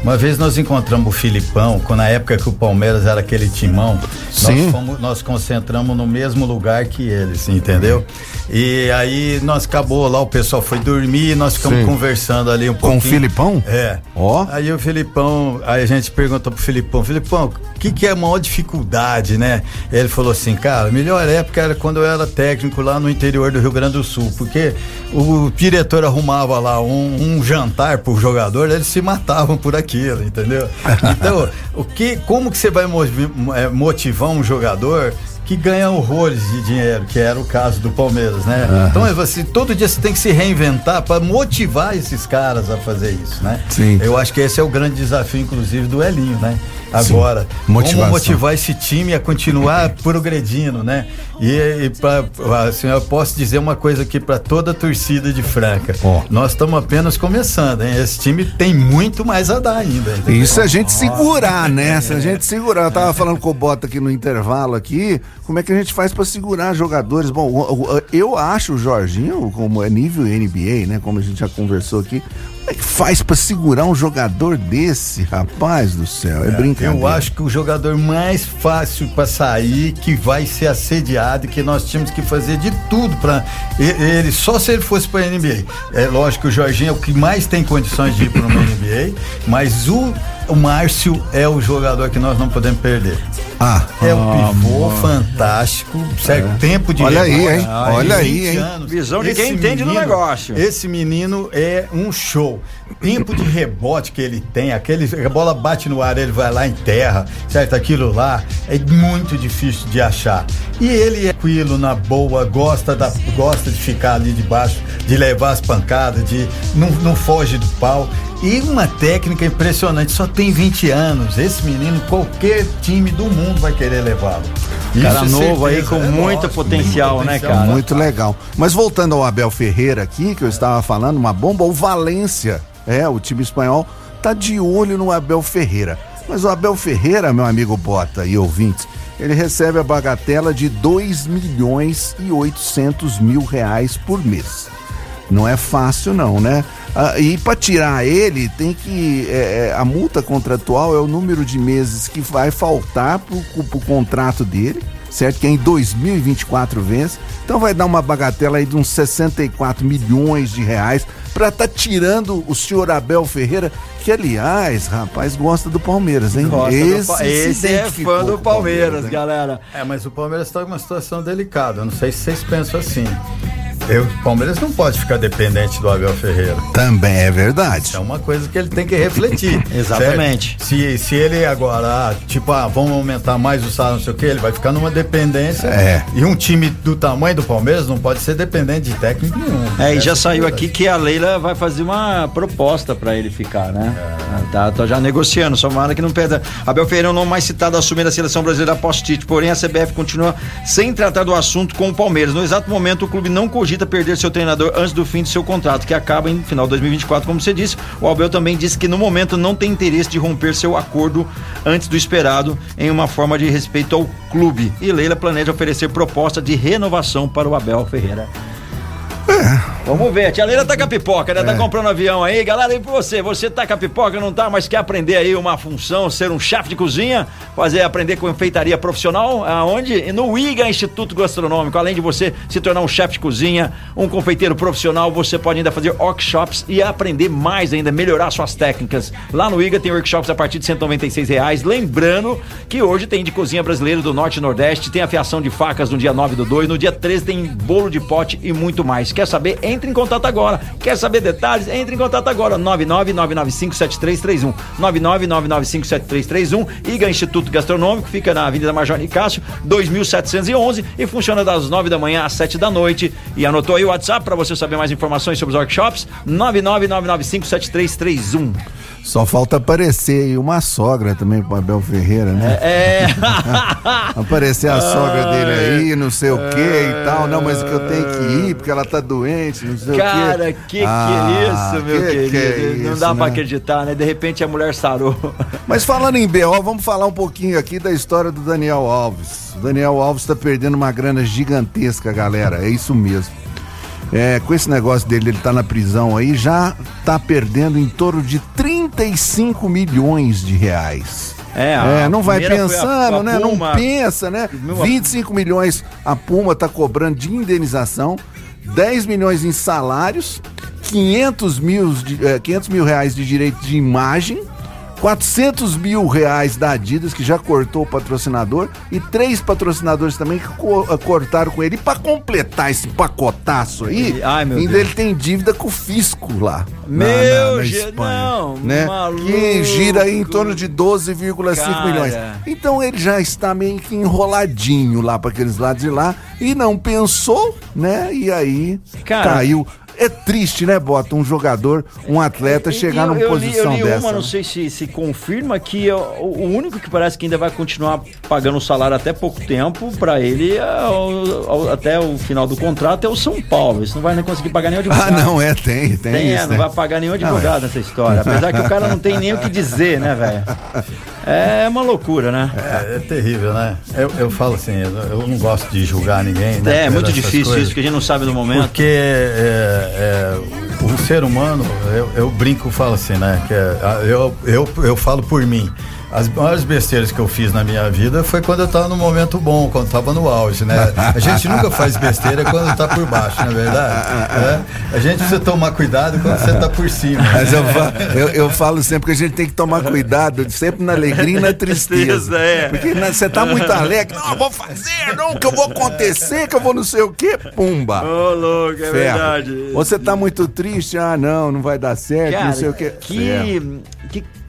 Uma vez nós encontramos o Filipão, quando na época que o Palmeiras era aquele timão, Sim. nós, fomos, nós concentramos no mesmo lugar que eles, entendeu? E aí nós acabou lá, o pessoal foi dormir, nós ficamos Sim. conversando ali um pouquinho. Com o Filipão? É. Ó. Oh. Aí o Filipão, aí a gente perguntou pro Filipão, Filipão, o que, que é a maior dificuldade, né? Ele falou assim, cara, a melhor época era quando eu era técnico lá no interior do Rio Grande do Sul, porque o diretor arrumava lá um, um jantar pro jogador, eles se matavam por aquilo, entendeu? Então, o que, como que você vai é, motivar um jogador que ganha horrores de dinheiro, que era o caso do Palmeiras, né? Uhum. Então, assim, todo dia você tem que se reinventar para motivar esses caras a fazer isso, né? Sim. Eu acho que esse é o grande desafio, inclusive, do Elinho, né? Agora, Motivação. como motivar esse time a continuar progredindo, né? E, e pra, assim, eu posso dizer uma coisa aqui para toda a torcida de Franca. Oh. Nós estamos apenas começando, hein? Esse time tem muito mais a dar ainda. Entendeu? Isso a gente segurar, né? Se a gente segurar. Eu tava falando com o Bota aqui no intervalo aqui, como é que a gente faz para segurar jogadores? Bom, eu acho o Jorginho, como é nível NBA, né? Como a gente já conversou aqui, é que faz para segurar um jogador desse, rapaz do céu? É, é brincadeira. Eu acho que o jogador mais fácil para sair, que vai ser assediado, que nós tínhamos que fazer de tudo para ele, só se ele fosse para NBA. É lógico que o Jorginho é o que mais tem condições de ir para uma NBA, mas o o Márcio é o jogador que nós não podemos perder. Ah, é um ah, pivô fantástico, certo? É. Tempo de Olha aí, hein? Olha aí, hein? Anos. Visão de esse quem entende menino, do negócio. Esse menino é um show. Tempo de rebote que ele tem, aquele a bola bate no ar, ele vai lá em terra, certo? Aquilo lá é muito difícil de achar. E ele é tranquilo, na boa, gosta da gosta de ficar ali debaixo, de levar as pancadas, de não, não foge do pau. E uma técnica impressionante, só tem 20 anos. Esse menino, qualquer time do mundo vai querer levá-lo. Cara novo aí com é muito, potencial, muito, né, cara? Muito legal. Mas voltando ao Abel Ferreira aqui, que eu estava falando, uma bomba, o Valência, é, o time espanhol, tá de olho no Abel Ferreira. Mas o Abel Ferreira, meu amigo Bota e ouvintes, ele recebe a bagatela de 2 milhões e 800 mil reais por mês. Não é fácil não, né? Ah, e para tirar ele, tem que. É, é, a multa contratual é o número de meses que vai faltar pro, pro contrato dele, certo? Que é em 2024 vence. Então vai dar uma bagatela aí de uns 64 milhões de reais para tá tirando o senhor Abel Ferreira, que aliás, rapaz, gosta do Palmeiras, hein? Gosta esse, do, esse é fã do Palmeiras, Palmeiras galera. É, mas o Palmeiras está em uma situação delicada. não sei se vocês pensam assim. O Palmeiras não pode ficar dependente do Abel Ferreira. Também é verdade. É uma coisa que ele tem que refletir. Exatamente. Se, se ele agora, tipo, ah, vamos aumentar mais o salário, não sei o que, ele vai ficar numa dependência. É. E um time do tamanho do Palmeiras não pode ser dependente de técnico nenhum. É, e já saiu aqui que a Leila vai fazer uma proposta para ele ficar, né? É. Tá, tá já negociando, só uma que não perda. Abel Ferreira é o nome mais citado a assumir a seleção brasileira após Tite, porém a CBF continua sem tratar do assunto com o Palmeiras. No exato momento, o clube não cogita cogita perder seu treinador antes do fim de seu contrato, que acaba em final de 2024, como você disse. O Abel também disse que no momento não tem interesse de romper seu acordo antes do esperado em uma forma de respeito ao clube. E Leila planeja oferecer proposta de renovação para o Abel Ferreira. É. Vamos ver, a tia Leila tá com a pipoca, né? Tá é. Tá comprando avião aí. Galera, e pra você? Você tá com a pipoca, não tá, mas quer aprender aí uma função, ser um chefe de cozinha, fazer, aprender com enfeitaria profissional? Aonde? No IGA Instituto Gastronômico. Além de você se tornar um chefe de cozinha, um confeiteiro profissional, você pode ainda fazer workshops e aprender mais ainda, melhorar suas técnicas. Lá no IGA tem workshops a partir de 196 reais. Lembrando que hoje tem de cozinha brasileira do Norte e Nordeste, tem afiação de facas no dia 9 do 2, no dia 13 tem bolo de pote e muito mais. Quer saber? Entre em contato agora. Quer saber detalhes? Entre em contato agora. 999957331. 999957331. IGA Instituto Gastronômico, fica na Avenida Major Nicásio, 2711 e funciona das 9 da manhã às 7 da noite. E anotou aí o WhatsApp para você saber mais informações sobre os workshops? 999957331. Só falta aparecer aí uma sogra também pro Abel Ferreira, né? É. Aparecer a sogra dele aí, não sei o que e tal. Não, mas que eu tenho que ir porque ela tá doente, não sei Cara, o quê. que que Ah, é isso, meu que querido? que é não isso, dá pra né? acreditar, né? De repente a mulher sarou. Mas falando em BO, vamos falar um pouquinho aqui da história do Daniel Alves. O Daniel Alves tá perdendo uma grana gigantesca, galera. É isso mesmo. É, com esse negócio dele, ele tá na prisão aí, já tá perdendo em torno de 35 milhões de reais. É, a É, não vai foi a- pensando, a né? Puma. Não pensa, né? 25 milhões a Puma tá cobrando de indenização, 10 milhões em salários, 500 mil, de- eh, 500 mil reais de direito de imagem, 400 mil reais da Adidas, que já cortou o patrocinador, e três patrocinadores também que co- eh, cortaram com ele. E pra completar esse pacotaço aí, Ai, meu ainda Deus. ele tem dívida com o fisco lá. na- Meu na, na Je- Espanha, não, né? maluco. Que gira aí em torno de 12,5 Cara. milhões. Então ele já está meio que enroladinho lá para aqueles lados de lá e não pensou, né? E aí Cara. caiu. É triste, né, Bota? Um jogador, um atleta chegar eu, numa eu li, posição eu li dessa. uma, não né? sei se se confirma que o, o único que parece que ainda vai continuar pagando o salário até pouco tempo pra ele é o- o- até o final do contrato é o São Paulo. Isso não vai nem conseguir pagar nem o Ah, advogado. não, é, tem, tem, Tem, é, isso. não né? vai pagar nenhum Não, advogado é. nessa história. Apesar que o cara não tem nem o que dizer, né, velho? É uma loucura, né? É, é terrível, né? Eu, eu falo assim, eu, eu não gosto de julgar ninguém, né? É, por muito difícil coisas. isso, porque a gente não sabe do momento. Porque é, é, o ser humano, eu, eu brinco falo assim, né? Que é, eu, eu, eu falo por mim. As maiores besteiras que eu fiz na minha vida foi quando eu tava no momento bom, quando tava no auge, né? A gente nunca faz besteira quando tá por baixo, não é verdade? né? A gente precisa tomar cuidado quando você tá por cima. Mas eu, fa- eu, eu falo sempre que a gente tem que tomar cuidado, sempre na alegria e na tristeza. Tristeza, é. Porque você tá muito alegre, não, eu vou fazer, não, que eu vou acontecer, que eu vou não sei o quê, pumba. Ô, louco, é Ferro. verdade. Ou você tá muito triste, ah, não, não vai dar certo, Cara, não sei o quê. Ferro. que. que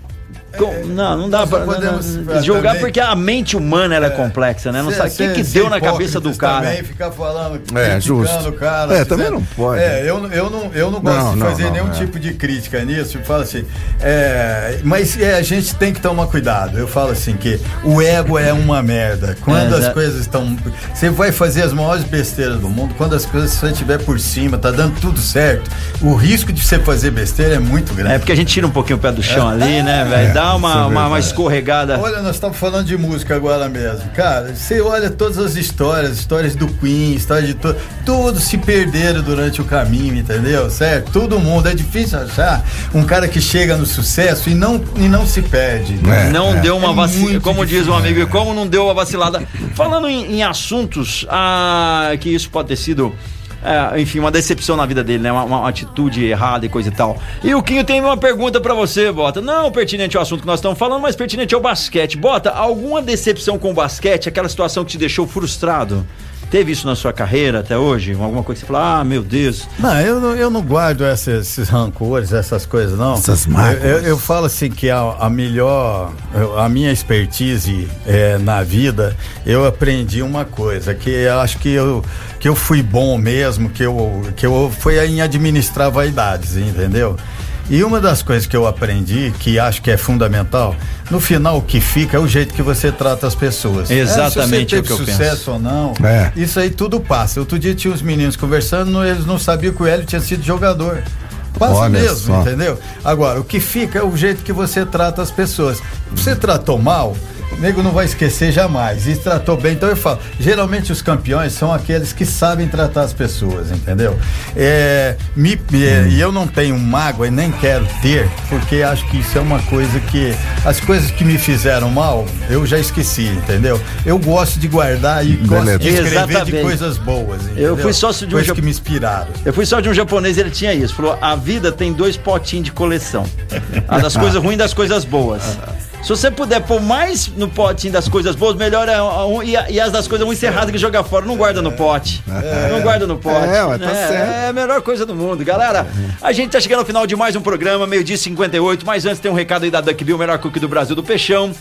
com- não, não dá pra não podemos, não- é, julgar também- porque a mente humana ela é, complexa, né? Não Cê- sabe o que, que deu na cabeça do cara. Também ficar falando, É, criticando justo. o cara. É, também não pode. É, eu, eu, não, eu não gosto Não, de não, fazer não, nenhum é. tipo de crítica nisso. Eu falo assim, é, mas é, a gente tem que tomar cuidado. Eu falo assim que o ego é uma merda. Quando É, as coisas estão. Você vai fazer as maiores besteiras do mundo, quando as coisas você estiver por cima, tá dando tudo certo, o risco de você fazer besteira é muito grande. É porque a gente tira um pouquinho o pé do chão ali, né, velho? Dá é uma, uma, uma escorregada. Olha, nós estamos falando de música agora mesmo. Cara, você olha todas as histórias, histórias do Queen, histórias de tudo. Todos se perderam durante o caminho, entendeu? Certo? Todo mundo. É difícil achar um cara que chega no sucesso e não, e não se perde. É, não deu uma É vacilada, como diz um difícil. amigo, e como não deu uma vacilada. Falando em, em assuntos ah, que isso pode ter sido, é, enfim, uma decepção na vida dele, né? Uma, uma atitude errada e coisa e tal. E o Quinho tem uma pergunta pra você, Bota. Não pertinente ao assunto que nós estamos falando, mas pertinente ao basquete. Bota, alguma decepção com o basquete, aquela situação que te deixou frustrado? Teve isso na sua carreira até hoje? Alguma coisa que você fala, ah, meu Deus. Não, eu não, eu não guardo esses, esses rancores, essas coisas, não. Essas eu, mágoas. eu, eu falo assim que a, a melhor, eu- a minha expertise é, na vida, eu aprendi uma coisa, que eu acho que eu, que eu fui bom mesmo, que eu, que eu foi em administrar vaidades, entendeu? E uma das coisas que eu aprendi, que acho que é fundamental, no final o que fica é o jeito que você trata as pessoas. Exatamente é, o se que eu você teve penso. sucesso ou não, É. isso aí tudo passa. Outro dia tinha uns meninos conversando, eles não sabiam que o Hélio tinha sido jogador. Passa Olha mesmo, só. entendeu? Agora, o que fica é o jeito que você trata as pessoas. Você tratou mal, o nego não vai esquecer jamais. E tratou bem, então eu falo, geralmente os campeões são aqueles que sabem tratar as pessoas, entendeu? É, me- me- E eu não tenho mágoa e nem quero ter, porque acho que isso é uma coisa que. As coisas que me fizeram mal, eu já esqueci, entendeu? Eu gosto de guardar e gosto de escrever Exatamente. de coisas boas. Eu entendeu? fui sócio de um coisas jap- que me inspiraram. Eu fui só de um japonês, ele tinha isso. Falou: a vida tem dois potinhos de coleção. A das coisas ruins e das coisas boas. Se você puder pôr mais no potinho das coisas boas, melhor é um, e, e as das coisas ruins você que joga fora. Não guarda no pote. Não guarda no pote. É, tá é, certo. é a melhor coisa do mundo. Galera, a gente tá chegando ao final de mais um programa, meio-dia e 58. Mas antes tem um recado aí da Duck Bill, melhor cookie do Brasil do Peixão.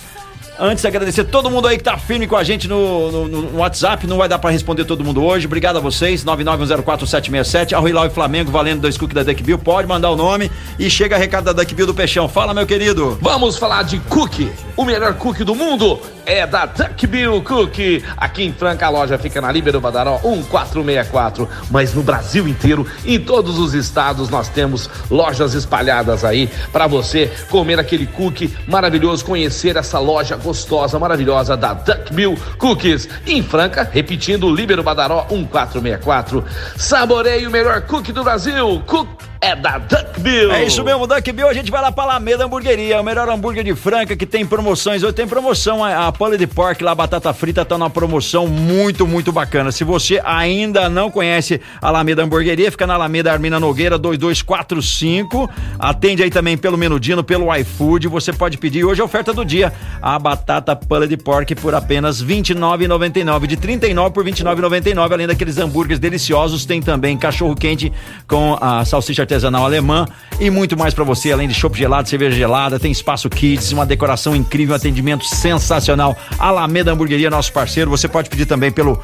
Antes, agradecer todo mundo aí que tá firme com a gente no, no, no WhatsApp. Não vai dar pra responder todo mundo hoje. Obrigado a vocês. 991047767. Arro Hilal e Flamengo, valendo dois cookies da Duck Bill. Pode mandar o nome e chega recado da Duck Bill do Peixão. Fala, meu querido. Vamos falar de cookie. O melhor cookie do mundo é da Duck Bill Cookie. Aqui em Franca, a loja fica na Líbero Badaró 1464. Mas no Brasil inteiro, em todos os estados, nós temos lojas espalhadas aí para você comer aquele cookie maravilhoso, conhecer essa loja gostosa, maravilhosa da Duck Bill Cookies. Em Franca, repetindo, Líbero Badaró 1464. Saboreie o melhor cookie do Brasil. Cookie é da Duck Bill. É isso mesmo, Duck Bill. A gente vai lá pra Alameda Hamburgueria, o melhor hambúrguer de Franca que tem promoções. Hoje tem promoção, a, a Pole de Pork lá, batata frita, tá numa promoção muito, muito bacana. Se você ainda não conhece a Alameda Hamburgueria, fica na Alameda Armina Nogueira 2245. Atende aí também pelo Menudino, pelo iFood. Você pode pedir hoje a oferta do dia, a batata Pole de Pork por apenas R$ 29,99. De 39 por R$ 29,99. Além daqueles hambúrgueres deliciosos, tem também cachorro quente com a salsicha artesanal alemã e muito mais para você, além de chopp gelado, cerveja gelada, tem espaço kids, uma decoração incrível, um atendimento sensacional. Alameda Hamburgueria, nosso parceiro, você pode pedir também pelo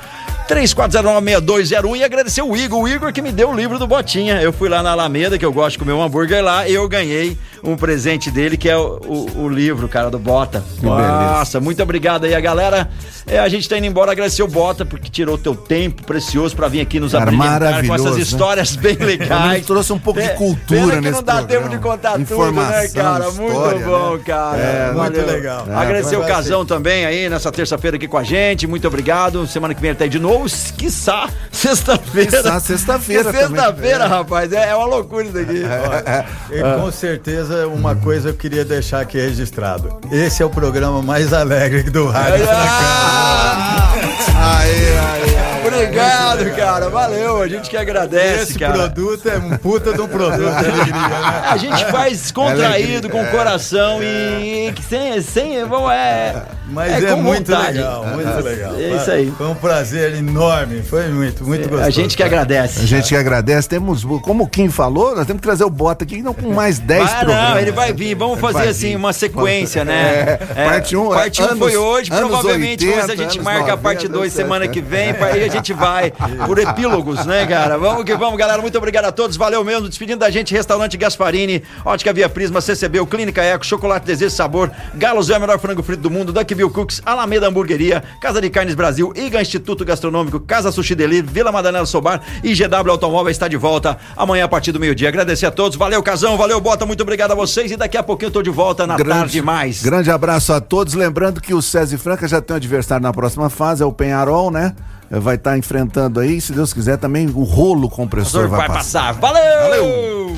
34096201 e agradecer o Igor, o Igor que me deu o livro do Botinha. Eu fui lá na Alameda, que eu gosto de comer um hambúrguer lá, e eu ganhei um presente dele, que é o, o, o livro, cara, do Bota. Que Nossa, beleza. muito obrigado aí a galera. É, a gente tá indo embora, agradecer o Bota, porque tirou teu tempo precioso para vir aqui nos Cara, abrilhantar com essas né? histórias bem legais. Ele trouxe um pouco de É, cultura pena que não dá programa. tempo de contar tudo, né, Informação, cara? história, muito bom, né? cara. É, muito legal. Agradecer É, o vai Casão também aí nessa terça-feira aqui com a gente. Muito obrigado. Semana que vem ele tá aí de novo. Quiçá, sexta-feira. Quiçá, sexta-feira. Sexta-feira, rapaz. É, é uma loucura isso aqui. E com certeza uma coisa eu queria deixar aqui registrado. Esse é o programa mais alegre do rádio. Aí, aí, aí. Obrigado, cara. Valeu. A gente que agradece, Esse cara. produto é um puta de um produto né? A gente faz descontraído, Alegria, com o coração e que sem, sem, é. Mas é, com muito vontade. legal, muito legal. É isso aí. Foi um prazer enorme, foi muito, muito gostoso. A gente que cara. agradece. A gente que agradece. Temos, como o Kim falou, nós temos que trazer o Bota aqui não com mais 10 Vai, programas. não, ele vai vir. Vamos Ele fazer assim vir. uma sequência, né? É, parte um, parte 1 anos- foi hoje, provavelmente 80, hoje a gente marca a 90, parte 2 certo. semana que vem, aí a gente vai por epílogos, né, cara? Vamos que vamos, galera. Muito obrigado a todos. Valeu mesmo. Despedindo da gente, Restaurante Gasparini, Ótica Via Prisma, CCB, Clínica Eco, Chocolate Desejo Sabor, Galos é o melhor frango frito do mundo, Duckville Cooks, Alameda Hamburgueria, Casa de Carnes Brasil, IGA Instituto Gastronômico, Casa Sushi Delivery, Vila Madalena Sobar e GW Automóvel está de volta amanhã a partir do meio-dia. Agradecer a todos. Valeu, Casão. Valeu, Bota. Muito obrigado a vocês. E daqui a pouquinho eu tô de volta na tarde mais. Grande abraço a todos. Lembrando que o César Franca já tem um adversário na próxima fase, é o Penharol, né? Vai estar enfrentando aí, se Deus quiser, também o rolo compressor vai, vai passar. passar. Valeu!